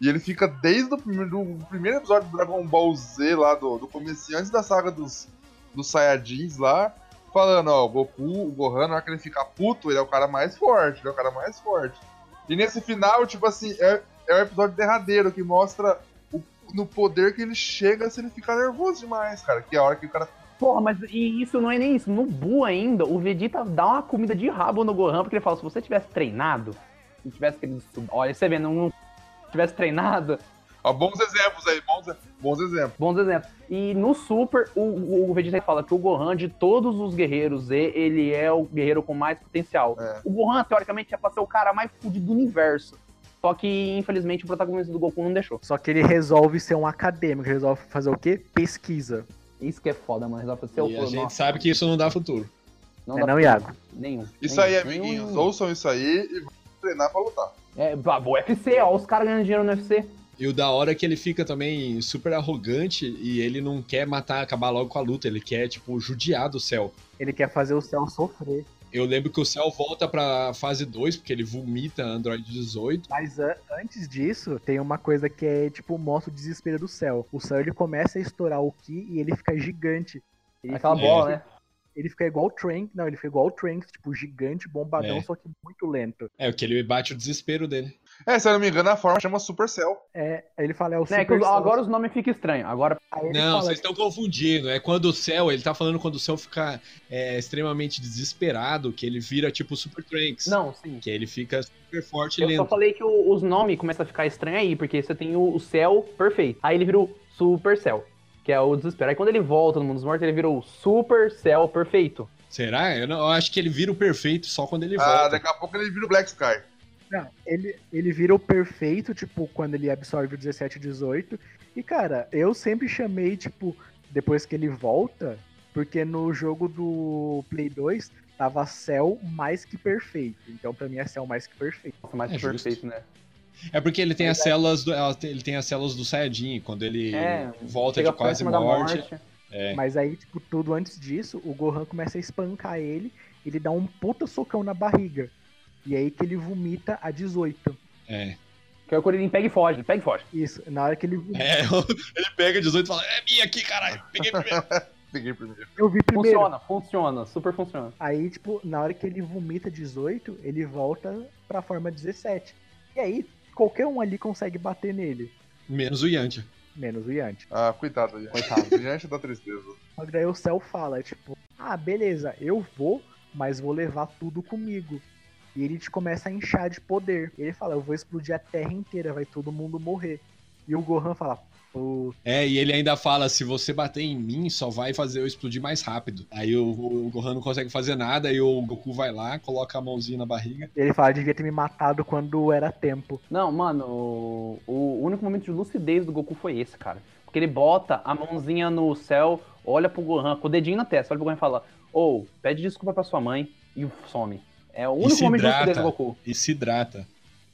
E ele fica desde o primeiro, primeiro episódio do Dragon Ball Z lá, do, do começo, antes da saga dos, dos Saiyajins lá, falando, ó, o Goku, o Gohan, na hora que ele fica puto, ele é o cara mais forte, ele é o cara mais forte. E nesse final, tipo assim, é, é o episódio derradeiro que mostra o, no poder que ele chega se ele ficar nervoso demais, cara. Que é a hora que o cara Porra, mas e isso não é nem isso. No Bu ainda, o Vegeta dá uma comida de rabo no Gohan, porque ele fala, se você tivesse treinado, se tivesse querido estudar, olha, você vê, não tivesse treinado... Ó, bons exemplos aí, bons, bons exemplos. Bons exemplos. E no Super, o, o Vegeta fala que o Gohan, de todos os guerreiros Z, ele é o guerreiro com mais potencial. É. O Gohan, teoricamente, é pra ser o cara mais fudido do universo. Só que, infelizmente, o protagonista do Goku não deixou. Só que ele resolve ser um acadêmico, ele resolve fazer o quê? Pesquisa. Isso que é foda, mano. Resolve ser o E a gente sabe que isso não dá futuro. É não, Iago? Nenhum. Isso aí, amiguinhos, ouçam isso aí e treinar pra lutar. É, o UFC, ó, os caras ganhando dinheiro no UFC. E o da hora é que ele fica também super arrogante e ele não quer matar, acabar logo com a luta, ele quer, tipo, judiar do céu. Ele quer fazer o céu sofrer. Eu lembro que o céu volta pra fase 2, porque ele vomita Android 18. Mas a- antes disso, tem uma coisa que é, tipo, mostra o desespero do céu. O céu, ele começa a estourar o Ki e ele fica gigante. Ele Aquela fica- bola, né? Ele fica igual o Trank, não, ele fica igual o Trank, tipo, gigante, bombadão, É. só que muito lento. É, o que ele bate o desespero dele. É, se eu não me engano, a forma chama Supercell. É, ele fala, é o Né, que Super Cell. agora os nomes ficam estranhos. Agora. Não, vocês estão confundindo. É quando o céu, ele tá falando quando o céu fica é, extremamente desesperado, que ele vira tipo Super Trunks. Não, sim. Que ele fica super forte e Eu só lento. falei que o- os nomes começam a ficar estranhos aí, porque você tem o, o céu perfeito. Aí ele vira o Super Cell, que é o desespero. Aí quando ele volta no mundo dos mortos, ele vira o Super Cell perfeito. Será? Eu, não, eu acho que ele vira o perfeito só quando ele Ah, volta. daqui a pouco ele vira o Black Sky. Não, ele, ele vira o perfeito, tipo, quando ele absorve o 17 e 18. E, cara, eu sempre chamei, tipo, depois que ele volta, porque no jogo do Play 2 tava Cell mais que perfeito. Então, pra mim, é Cell mais que perfeito. Mais É que justo. perfeito, né? É porque ele tem as células do, ele tem as células do Saiyajin, quando ele É, volta de quase morte. morte. É. Mas aí, tipo, tudo antes disso, o Gohan começa a espancar ele, ele dá um puta socão na barriga. E aí que ele vomita a 18. É. Que é o Kuririn pega e foge, ele pega e foge. Isso, na hora que ele vomita. É, ele pega 18 e fala, é minha aqui, caralho, peguei primeiro. Peguei primeiro. Eu vi primeiro. Funciona, funciona, super funciona. Aí, tipo, na hora que ele vomita 18, ele volta pra forma 17. E aí, qualquer um ali consegue bater nele. Menos o Yantia. Menos o Yanti. Ah, coitado do Yanti. Coitado. O Yanti dá tristeza. Que daí o Cell fala, tipo, ah, beleza, eu vou, mas vou levar tudo comigo. E ele te começa a inchar de poder. Ele fala, eu vou explodir a terra inteira, vai todo mundo morrer. E o Gohan fala, pô, É, e ele ainda fala, se você bater em mim, só vai fazer eu explodir mais rápido. Aí o, o Gohan não consegue fazer nada, aí o Goku vai lá, coloca a mãozinha na barriga. ele fala, devia ter me matado quando era tempo. Não, mano, o, o único momento de lucidez do Goku foi esse, cara. Porque ele bota a mãozinha no céu, olha pro Gohan, com o dedinho na testa, olha pro Gohan e fala, ô, pede desculpa pra sua mãe e some. É o E único momento de lucidez hidrata. do Goku. E se hidrata.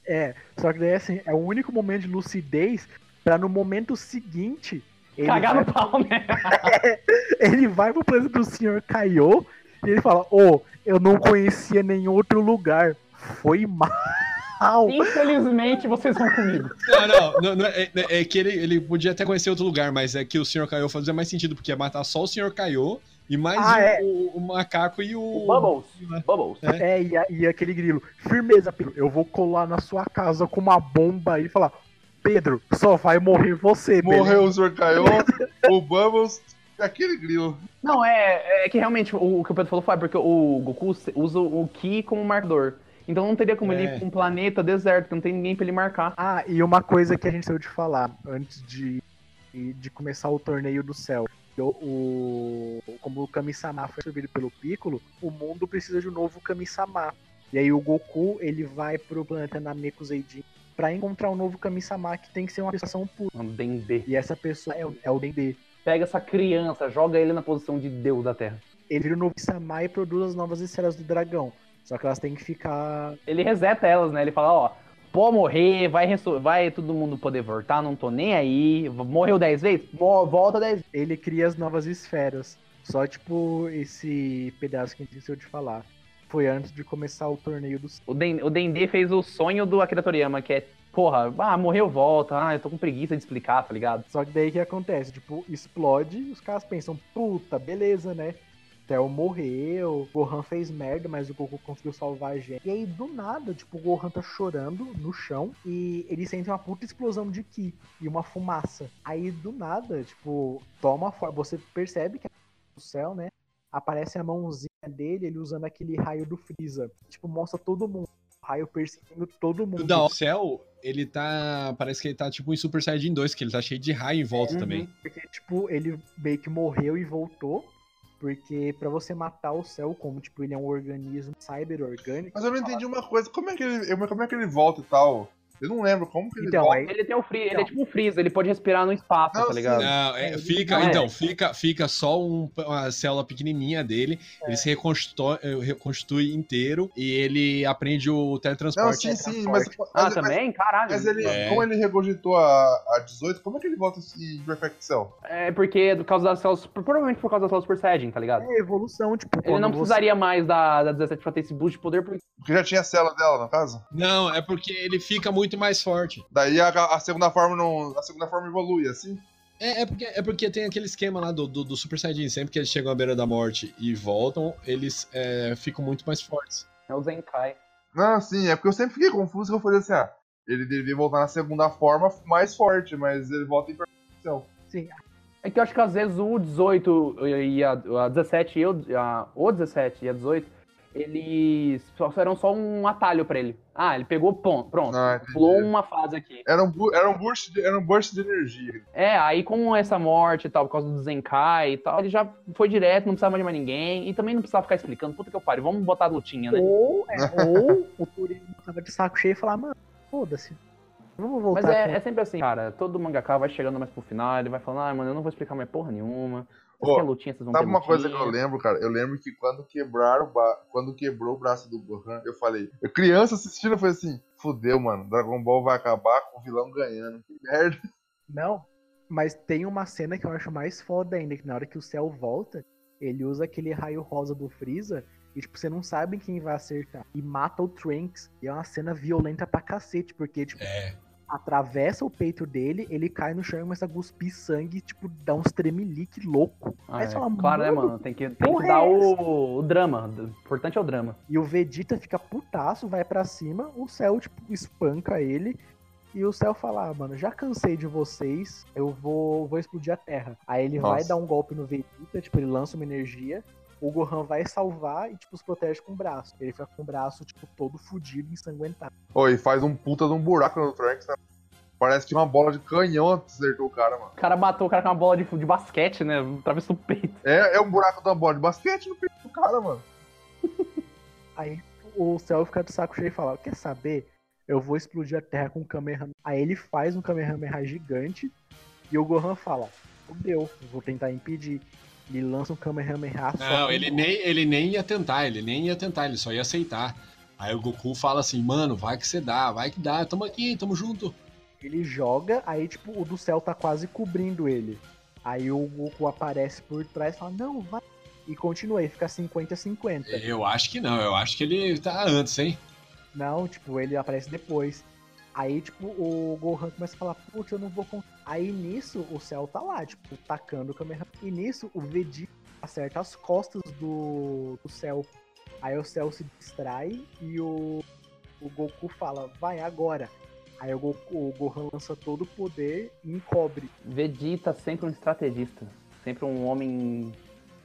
É, só que daí assim, é o único momento de lucidez pra no momento seguinte. Ele Cagar vai no pau, né? ele vai pro planeta do Sr. Kaiô e ele fala: Ô, eu não conhecia nenhum outro lugar. Foi mal. Infelizmente, vocês vão comigo. Não, não, não, não, é, é que ele, ele podia até conhecer outro lugar, mas é que o Sr. Kaiô fazia mais sentido, porque ia matar só o Sr. Kaiô e mais Ah, o, é. o- o macaco e o. Bubbles. Bubbles. É, e, a- e aquele grilo: Firmeza, Pedro, eu vou colar na sua casa com uma bomba e falar: Pedro, só vai morrer você, Morreu o beleza?" Sr. Kaiô, o Bubbles e aquele grilo. Não, é, é que realmente o, o que o Pedro falou foi porque o Goku usa o Ki como marcador. Então não teria como ele ir É. pra um planeta deserto, que não tem ninguém pra ele marcar. Ah, e uma coisa que a gente saiu de falar antes de, de começar o torneio do céu. O, o- como o Kami-sama foi absorvido pelo Piccolo, o mundo precisa de um novo Kami-sama. E aí o Goku, ele vai pro planeta Namekuseidin pra encontrar um novo Kami-sama que tem que ser uma pessoa pura. Um Dendê. E essa pessoa é, o- é o Dendê. Pega essa criança, joga ele na posição de Deus da Terra. Ele vira o novo Kami-sama e produz as novas esferas do dragão. Só que elas têm que ficar Ele reseta elas, né? Ele fala, ó, pode morrer, vai, vai todo mundo poder voltar, não tô nem aí. Morreu 10 vezes? Volta 10 vezes. ele cria as novas esferas. Só, tipo, esse pedaço que a gente esqueceu de falar. Foi antes de começar o torneio dos. O, Den o Dendê fez o sonho do Akira Toriyama, que é, porra, ah, morreu, volta, ah, eu tô com preguiça de explicar, tá ligado? Só que daí o que acontece? Tipo, explode, os caras pensam, puta, beleza, né? Theo morreu, Gohan fez merda, mas o Goku conseguiu salvar a gente. E aí, do nada, tipo, o Gohan tá chorando no chão e ele sente uma puta explosão de Ki e uma fumaça. Aí, do nada, tipo, toma forma. Você percebe que no céu, né? Aparece a mãozinha dele, ele usando aquele raio do Freeza. Tipo, mostra todo mundo. O raio perseguindo todo mundo. Da céu, ele tá. Parece que ele tá tipo em Super Saiyajin 2, que ele tá cheio de raio em volta Uhum, também. Porque, tipo, ele meio que morreu e voltou. Porque pra você matar o céu, como tipo, ele é um organismo cyber-orgânico. Mas eu não entendi uma coisa, como é que ele, como é que ele volta e tal? Eu não lembro como que ele Então, volta. aí- Ele tem o free, ele é tipo um freeze, ele pode respirar no espaço, Não, tá ligado? Não, é, fica, Não, é. então, fica, fica só um- uma célula pequenininha dele, ele se reconstrói, eh, reconstitui inteiro e ele aprende o Não, teletransporte. sim, sim, mas, Ah, mas- também? Caralho. Mas ele, É. como ele regurgitou a, a 18, como é que ele volta em Perfect Cell? É porque é por causa das células. Provavelmente por causa das células Super Saiyajin, tá ligado? É evolução, tipo, Ele não quando você- precisaria mais da, da 17 pra ter esse boost de poder, porque Porque já tinha a célula dela, no caso? Não, é porque ele fica muito mais forte. Daí a, a segunda forma não. A segunda forma evolui, assim? É, é porque, é porque tem aquele esquema lá do, do, do Super Saiyajin, sempre que eles chegam à beira da morte e voltam, eles é, ficam muito mais fortes. é o Zenkai. Não, sim, é porque eu sempre fiquei confuso que eu falei assim, ah, ele devia voltar na segunda forma mais forte, mas ele volta em Cell. Sim. É que eu acho que às vezes o 18 e a, a 17 e o, a, o 17 e a 18, eles só eram só um atalho pra ele. Ah, ele pegou, pon- pronto, Ah, pulou uma fase aqui. Era um, era um, burst, de, era um burst de energia. É, aí com essa morte e tal, por causa do Zenkai e tal, ele já foi direto, não precisava de mais ninguém, e também não precisava ficar explicando, puta que eu pariu, vamos botar a lutinha, né? Ou, é, ou o Toriyama tava de saco cheio e falar, mano, foda-se. Vamos voltar Mas é, é sempre assim, cara, todo mangaka vai chegando mais pro final, ele vai falando, ah, mano, eu não vou explicar mais porra nenhuma, Pô, Essa lutinha, vocês vão Sabe uma coisa que eu lembro, cara? Eu lembro que quando quebraram o ba- quando quebrou o braço do Gohan, eu falei, eu criança assistindo, eu falei assim, fudeu, mano, Dragon Ball vai acabar com o vilão ganhando. Que merda. Não, mas tem uma cena que eu acho mais foda ainda, que na hora que o céu volta, ele usa aquele raio rosa do Freeza e, tipo, você não sabe quem vai acertar. E mata o Trunks. E é uma cena violenta pra cacete, porque, tipo, atravessa o peito dele, ele cai no chão e começa a cuspir sangue, tipo, dá uns tremelique louco. Ah, Aí é. fala, claro, né, "Mano? Tem que, tem que dar é essa?" o, o drama. O importante é o drama. E o Vegeta fica putaço, vai pra cima, o céu, tipo, espanca ele. E o céu fala, ah, mano, já cansei de vocês, eu vou, vou explodir a Terra. Aí ele vai Nossa. dar um golpe no Vegeta, tipo, ele lança uma energia, o Gohan vai salvar e, tipo, se protege com o braço. Ele fica com o braço, tipo, todo fudido, ensanguentado. E faz um puta de um buraco no Trunks, né? Parece que uma bola de canhão acertou o cara, mano. O cara matou o cara com uma bola de, de basquete, né? Atravessou o peito. É, é um buraco da bola de basquete no peito do cara, mano. Aí o céu fica de saco cheio e fala, quer saber? Eu vou explodir a Terra com um Kamehameha. Aí ele faz um Kamehameha gigante e o Gohan fala, fudeu, vou tentar impedir. Ele lança um Kamehameha só Não, ele nem, ele nem ia tentar, ele nem ia tentar, ele só ia aceitar. Aí o Goku fala assim, mano, vai que você dá, vai que dá, tamo aqui, tamo junto. Ele joga, aí tipo, o do céu tá quase cobrindo ele. Aí o Goku aparece por trás e fala, não, vai. E continua, aí fica 50-50. Eu acho que não, eu acho que ele tá antes, hein? Não, tipo, ele aparece depois. Aí, tipo, o Gohan começa a falar, putz, eu não vou con-". Aí nisso, o céu tá lá, tipo, tacando o Kamehameha. E nisso, o Vegeta acerta as costas do, do céu. Aí o céu se distrai e o, o Goku fala, vai agora. Aí o, Goku, o Gohan lança todo o poder e encobre. Vegeta sempre um estrategista. Sempre um homem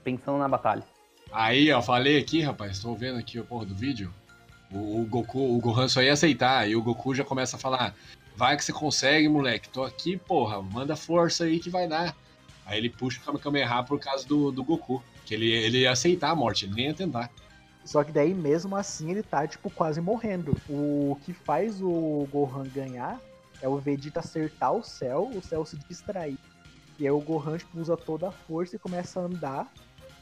pensando na batalha. Aí, ó, falei aqui, rapaz, tô vendo aqui o porra do vídeo. O, o Goku, o Gohan só ia aceitar, e o Goku já começa a falar: vai que você consegue, moleque, tô aqui, porra, manda força aí que vai dar. Aí ele puxa o Kamehameha por causa do, do Goku, que ele, ele ia aceitar a morte, ele nem ia tentar. Só que daí, mesmo assim, ele tá, tipo, quase morrendo. O que faz o Gohan ganhar é o Vegeta acertar o céu, o céu se distrair. E aí o Gohan, tipo, usa toda a força e começa a andar.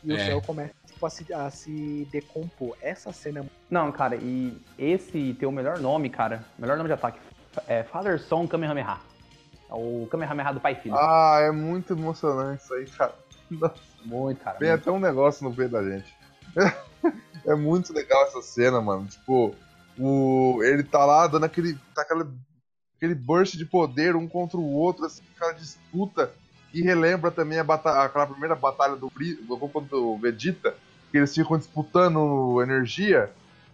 E o É. céu começa, tipo, a se, a se decompor. Essa cena é muito Não, cara, e esse tem o melhor nome, cara. Melhor nome de ataque. É Father Son Kamehameha. É o Kamehameha do pai e filho. Ah, é muito emocionante isso aí, cara. Muito, cara. Tem até um negócio no peito da gente. é muito legal essa cena, mano. Tipo, o, ele tá lá dando aquele. Tá aquele, aquele burst de poder um contra o outro, assim, aquela disputa. E relembra também a batalha, aquela primeira batalha do do Goku contra o Vegeta, que eles ficam disputando energia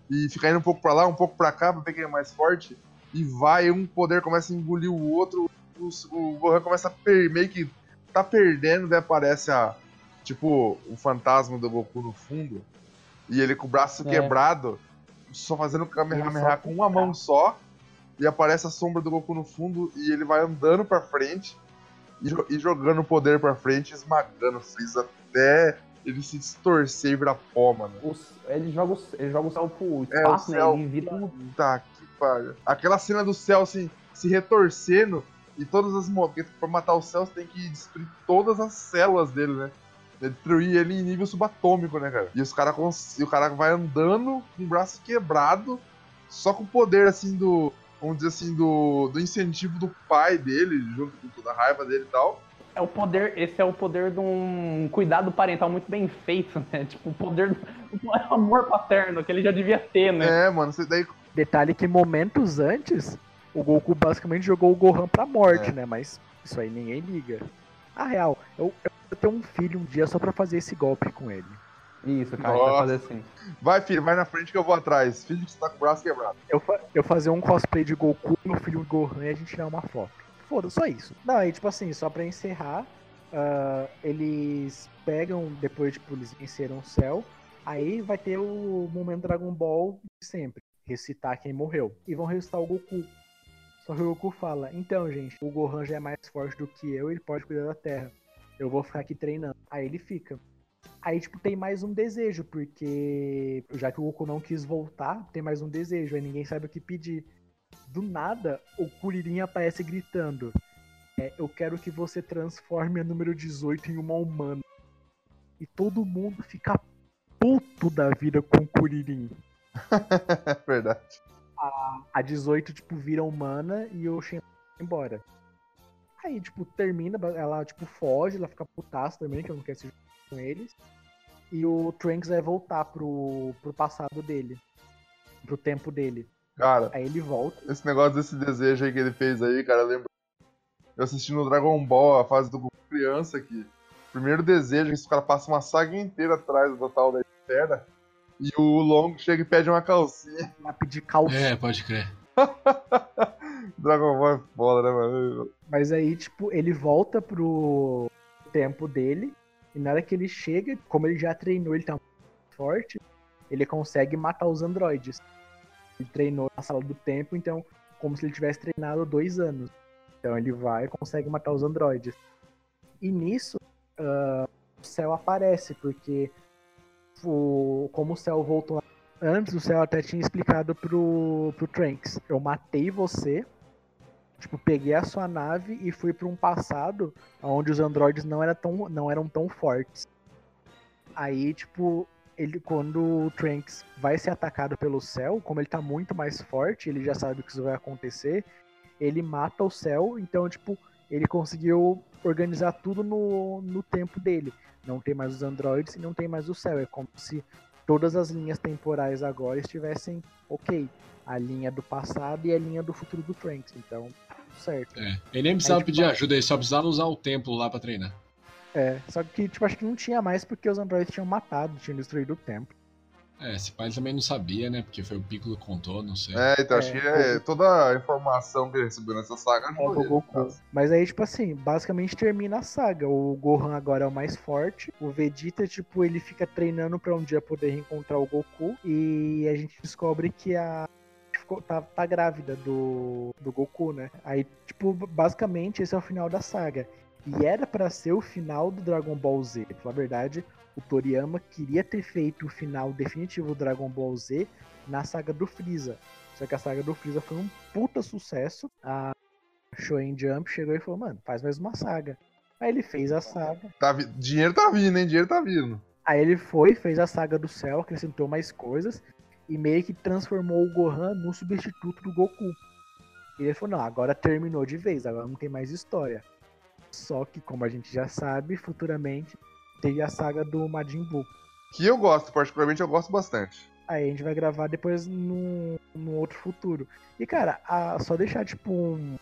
e fica indo um pouco pra lá, um pouco pra cá pra ver quem é mais forte. E vai, um poder começa a engolir o outro, o, o Gohan começa a per, meio que tá perdendo, daí aparece a. Tipo, o fantasma do Goku no fundo. E ele com o braço É. quebrado, só fazendo Kamehameha com uma mão só. E aparece a sombra do Goku no fundo e ele vai andando pra frente e, e jogando o poder pra frente, esmagando o Freeza até ele se distorcer e virar pó, mano. Os- ele, joga o, ele joga o céu pro É, o espaço, né? céu. Ele vira. Puta pariu. Aquela cena do céu assim, se retorcendo e todas as movimentos. Pra matar o céu, você tem que destruir todas as células dele, né? Destruir ele em nível subatômico, né, cara? E os cara cons- e o cara vai andando com o braço quebrado, só com o poder assim do. Vamos dizer assim, do, do incentivo do pai dele, junto com toda a raiva dele e tal. É o poder, esse é o poder de um cuidado parental muito bem feito, né? Tipo, o poder do amor paterno que ele já devia ter, né? É, mano, você daí. Detalhe que momentos antes, o Goku basicamente jogou o Gohan pra morte, É. né? Mas isso aí ninguém liga. A real, eu, eu vou ter um filho um dia só pra fazer esse golpe com ele. Isso, cara, vai fazer assim. Vai, filho, vai na frente que eu vou atrás. Filho que você tá com o braço quebrado. Eu, fa- eu fazer um cosplay de Goku no filho do Gohan e a gente tirar uma foto. Foda, só isso. Não, aí tipo assim, só pra encerrar, ah, eles pegam, depois tipo, eles venceram o céu, aí vai ter o momento Dragon Ball de sempre. Recitar quem morreu. E vão ressuscitar o Goku. Só que o Goku fala, então gente, o Gohan já é mais forte do que eu, ele pode cuidar da Terra. Eu vou ficar aqui treinando. Aí ele fica. Aí, tipo, tem mais um desejo, porque já que o Goku não quis voltar, tem mais um desejo, aí ninguém sabe o que pedir. Do nada, o Kuririn aparece gritando: é, Eu quero que você transforme a número 18 em uma humana. E todo mundo fica puto da vida com o Kuririn. É verdade. A, a 18, tipo, vira humana e o Shen vai embora. Aí, tipo, termina, ela, tipo, foge, ela fica putaça também, que ela não quer se juntar com eles. E o Trunks vai voltar pro, pro passado dele. Pro tempo dele. Cara, Aí ele volta. esse negócio desse desejo aí que ele fez aí, cara, eu lembro. Eu assisti no Dragon Ball a fase do Goku criança aqui. Primeiro desejo, que esse cara passa uma saga inteira atrás do total da esfera. E o Long chega e pede uma calcinha. Vai pedir calcinha. É, pode crer. Dragon Ball é foda, né, mano? Mas aí, tipo, ele volta pro tempo dele. E na hora que ele chega, como ele já treinou, ele tá muito forte, ele consegue matar os androides. Ele treinou na sala do tempo, então, como se ele tivesse treinado dois anos. Então ele vai e consegue matar os androides. E nisso, ah, o céu aparece, porque o, como o céu voltou antes, o céu até tinha explicado pro, pro Trunks: Eu matei você, Tipo, peguei a sua nave e fui para um passado onde os androides não, era tão, não eram tão fortes. Aí, tipo, ele quando o Trunks vai ser atacado pelo céu, como ele tá muito mais forte, ele já sabe que isso vai acontecer, ele mata o céu, então, tipo, ele conseguiu organizar tudo no, no tempo dele. Não tem mais os androides e não tem mais o céu. É como se todas as linhas temporais agora estivessem ok. A linha do passado e a linha do futuro do Trunks. Então, certo. É. Ele nem precisava Aí, tipo, pedir ajuda, ele só precisava usar o templo lá pra treinar. É, só que, tipo, acho que não tinha mais porque os androides tinham matado, tinham destruído o templo. É, esse pai também não sabia, né? Porque foi o Piccolo que contou, não sei. É, então acho que é, toda a informação que ele recebeu nessa saga É, foi Goku. caso. Mas aí, tipo assim, basicamente termina a saga. O Gohan agora é o mais forte. O Vegeta, tipo, ele fica treinando pra um dia poder reencontrar o Goku. E a gente descobre que a. Tá, tá grávida do, do Goku, né? Aí, tipo, basicamente esse é o final da saga. E era pra ser o final do Dragon Ball Z. Na verdade, o Toriyama queria ter feito o final definitivo do Dragon Ball Z na saga do Freeza. Só que a saga do Freeza foi um puta sucesso. A Shonen Jump chegou e falou, mano, faz mais uma saga. Aí ele fez a saga. Tá vi- Dinheiro tá vindo, hein? Dinheiro tá vindo. Aí ele foi, fez a saga do céu, acrescentou mais coisas e meio que transformou o Gohan no substituto do Goku. E ele falou, não, agora terminou de vez, agora não tem mais história. Só que, como a gente já sabe, futuramente teve a saga do Majin Buu. Que eu gosto, particularmente eu gosto bastante. Aí a gente vai gravar depois num, num outro futuro. E, cara, a- só deixar, tipo, um,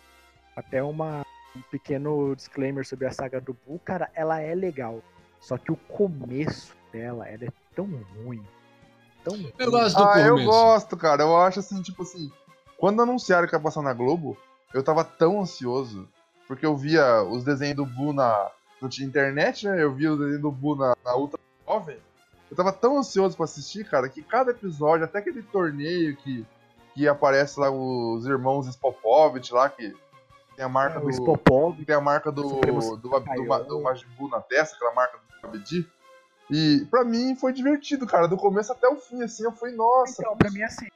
até uma, um pequeno disclaimer sobre a saga do Buu, cara, ela é legal. Só que o começo dela, ela é tão ruim. Tão ruim. ah, eu gosto, cara. Eu acho assim, tipo assim. Quando anunciaram que ia passar na Globo, eu tava tão ansioso. Porque eu via os desenhos do Buu na. Não tinha internet, né? Eu via os desenhos do Buu na, na Ultra Jovem. Eu tava tão ansioso pra assistir, cara, que cada episódio, até aquele torneio que, que aparece lá os irmãos Spopovich lá, que tem a marca É, do. Spopov, tem a marca do. Do, do, do, do Majin Buu na testa, aquela marca do Abedi. E pra mim foi divertido, cara. Do começo até o fim, assim, eu fui, nossa. Então, pra mim, assim,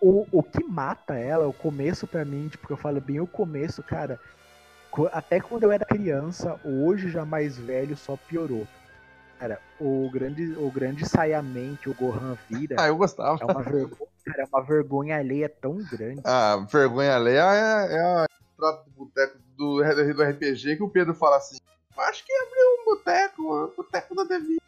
o, o que mata ela, o começo pra mim, tipo, que eu falo bem o começo, cara, até quando eu era criança, hoje já mais velho, só piorou. Cara, o grande, o grande saiamente, o Gohan vira. Ah, eu gostava. É uma vergonha, cara, é uma vergonha alheia tão grande. A vergonha alheia é, é a entrada do boteco do, do RPG que o Pedro fala assim: Acho que abriu um boteco, o boteco da D20.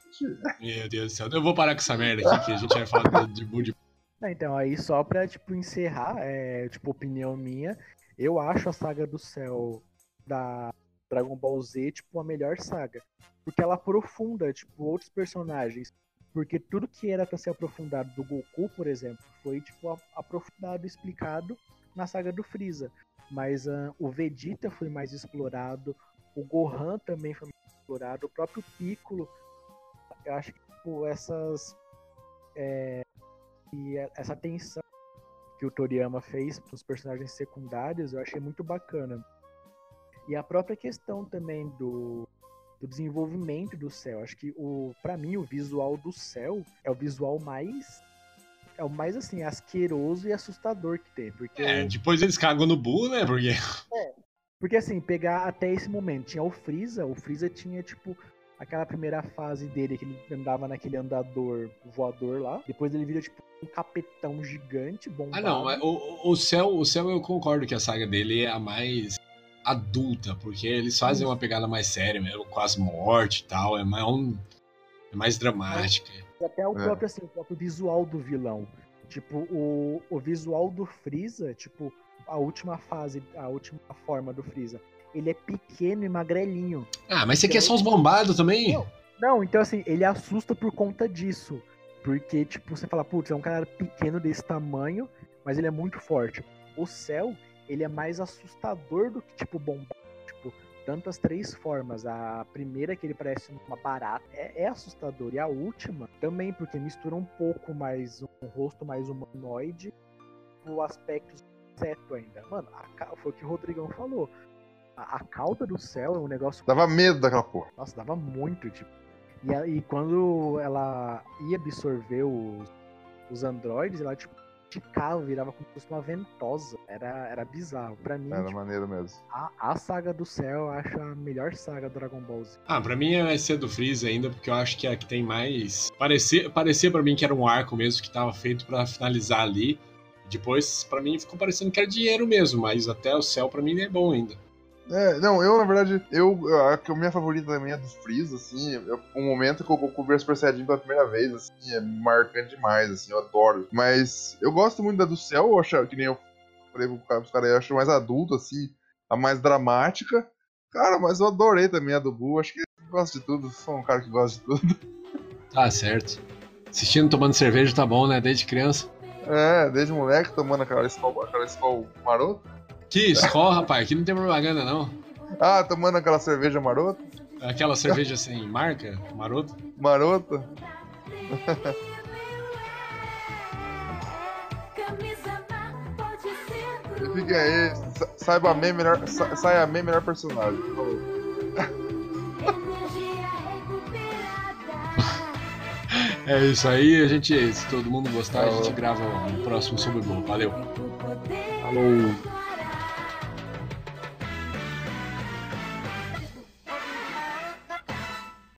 Meu Deus do céu. Eu vou parar com essa merda aqui, que a gente vai falar de Não, então, aí só pra, tipo, encerrar, é, tipo, opinião minha, eu acho a saga do céu da Dragon Ball Z, tipo, a melhor saga. Porque ela aprofunda, tipo, outros personagens. Porque tudo que era pra ser aprofundado do Goku, por exemplo, foi, tipo, aprofundado e explicado na saga do Freeza. Mas ah, o Vegeta foi mais explorado, o Gohan também foi mais explorado, o próprio Piccolo. Eu acho que, tipo, essas... é, e é- essa tensão que o Toriyama fez para os personagens secundários eu achei muito bacana. E a própria questão também do, do desenvolvimento do céu. Acho que o para mim o visual do céu é o visual mais é o mais assim asqueroso e assustador que tem, porque É, depois eles cagam no Buu, né? Porque. porque assim, pegar até esse momento, tinha o Freeza, o Freeza tinha tipo aquela primeira fase dele que ele andava naquele andador voador lá, depois ele vira tipo um capetão gigante, bombado. Ah, não, o, o céu, o céu eu concordo que a saga dele é a mais adulta, porque eles fazem uma pegada mais séria, mesmo, quase morte e tal, é mais, um- é mais dramática. Até o É. próprio, assim, o próprio visual do vilão. Tipo, o, o visual do Freeza, tipo, a última fase, a última forma do Freeza, ele é pequeno e magrelinho. Ah, mas você quer só os bombados também? Não, então assim, ele assusta por conta disso. Porque, tipo, você fala, putz, é um cara pequeno desse tamanho, mas ele é muito forte. O céu, ele é mais assustador do que, tipo, bombado. Tipo, tanto as três formas. A primeira, que ele parece uma barata, é, é assustador. E a última, também, porque mistura um pouco mais, um rosto mais humanoide, o aspecto inseto ainda. Mano, a foi o que o Rodrigão falou. A, a cauda do céu é um negócio Dava medo daquela porra. nossa, dava muito, tipo. E, e quando ela ia absorver os, os androides, ela, tipo, esticava, virava como se fosse uma ventosa. Era, era bizarro. Pra mim, Era tipo, maneiro mesmo. a, a saga do céu eu acho a melhor saga do Dragon Ball Z. Ah, pra mim vai ser do Freeza ainda, porque eu acho que é a que tem mais. Parecia, parecia pra mim que era um arco mesmo que tava feito pra finalizar ali. Depois, pra mim, ficou parecendo que era dinheiro mesmo, mas até o céu pra mim é bom ainda. É, não, eu na verdade, eu, a a minha favorita também é do Freeza, assim, eu, um momento que o Goku vê Super Saiyajin pela primeira vez, assim, é marcante demais, assim, eu adoro. Mas eu gosto muito da do Céu, eu acho, que nem eu falei pros caras, eu acho mais adulto, assim, a mais dramática. Cara, mas eu adorei também a do Buu, acho que eu gosto de tudo, sou um cara que gosta de tudo. Tá certo. Assistindo, tomando cerveja tá bom, né? Desde criança. É, desde moleque, tomando aquela escola, aquela escola maroto. Que escola, rapaz. Aqui não tem propaganda, não. Ah, tomando aquela cerveja marota. Aquela cerveja sem marca, maroto. Marota. Fiquem aí, sa- saiba bem melhor, sa- saia bem melhor personagem. Falou. É isso aí, a gente, se todo mundo gostar, a gente grava um próximo sobre o Valeu. Falou.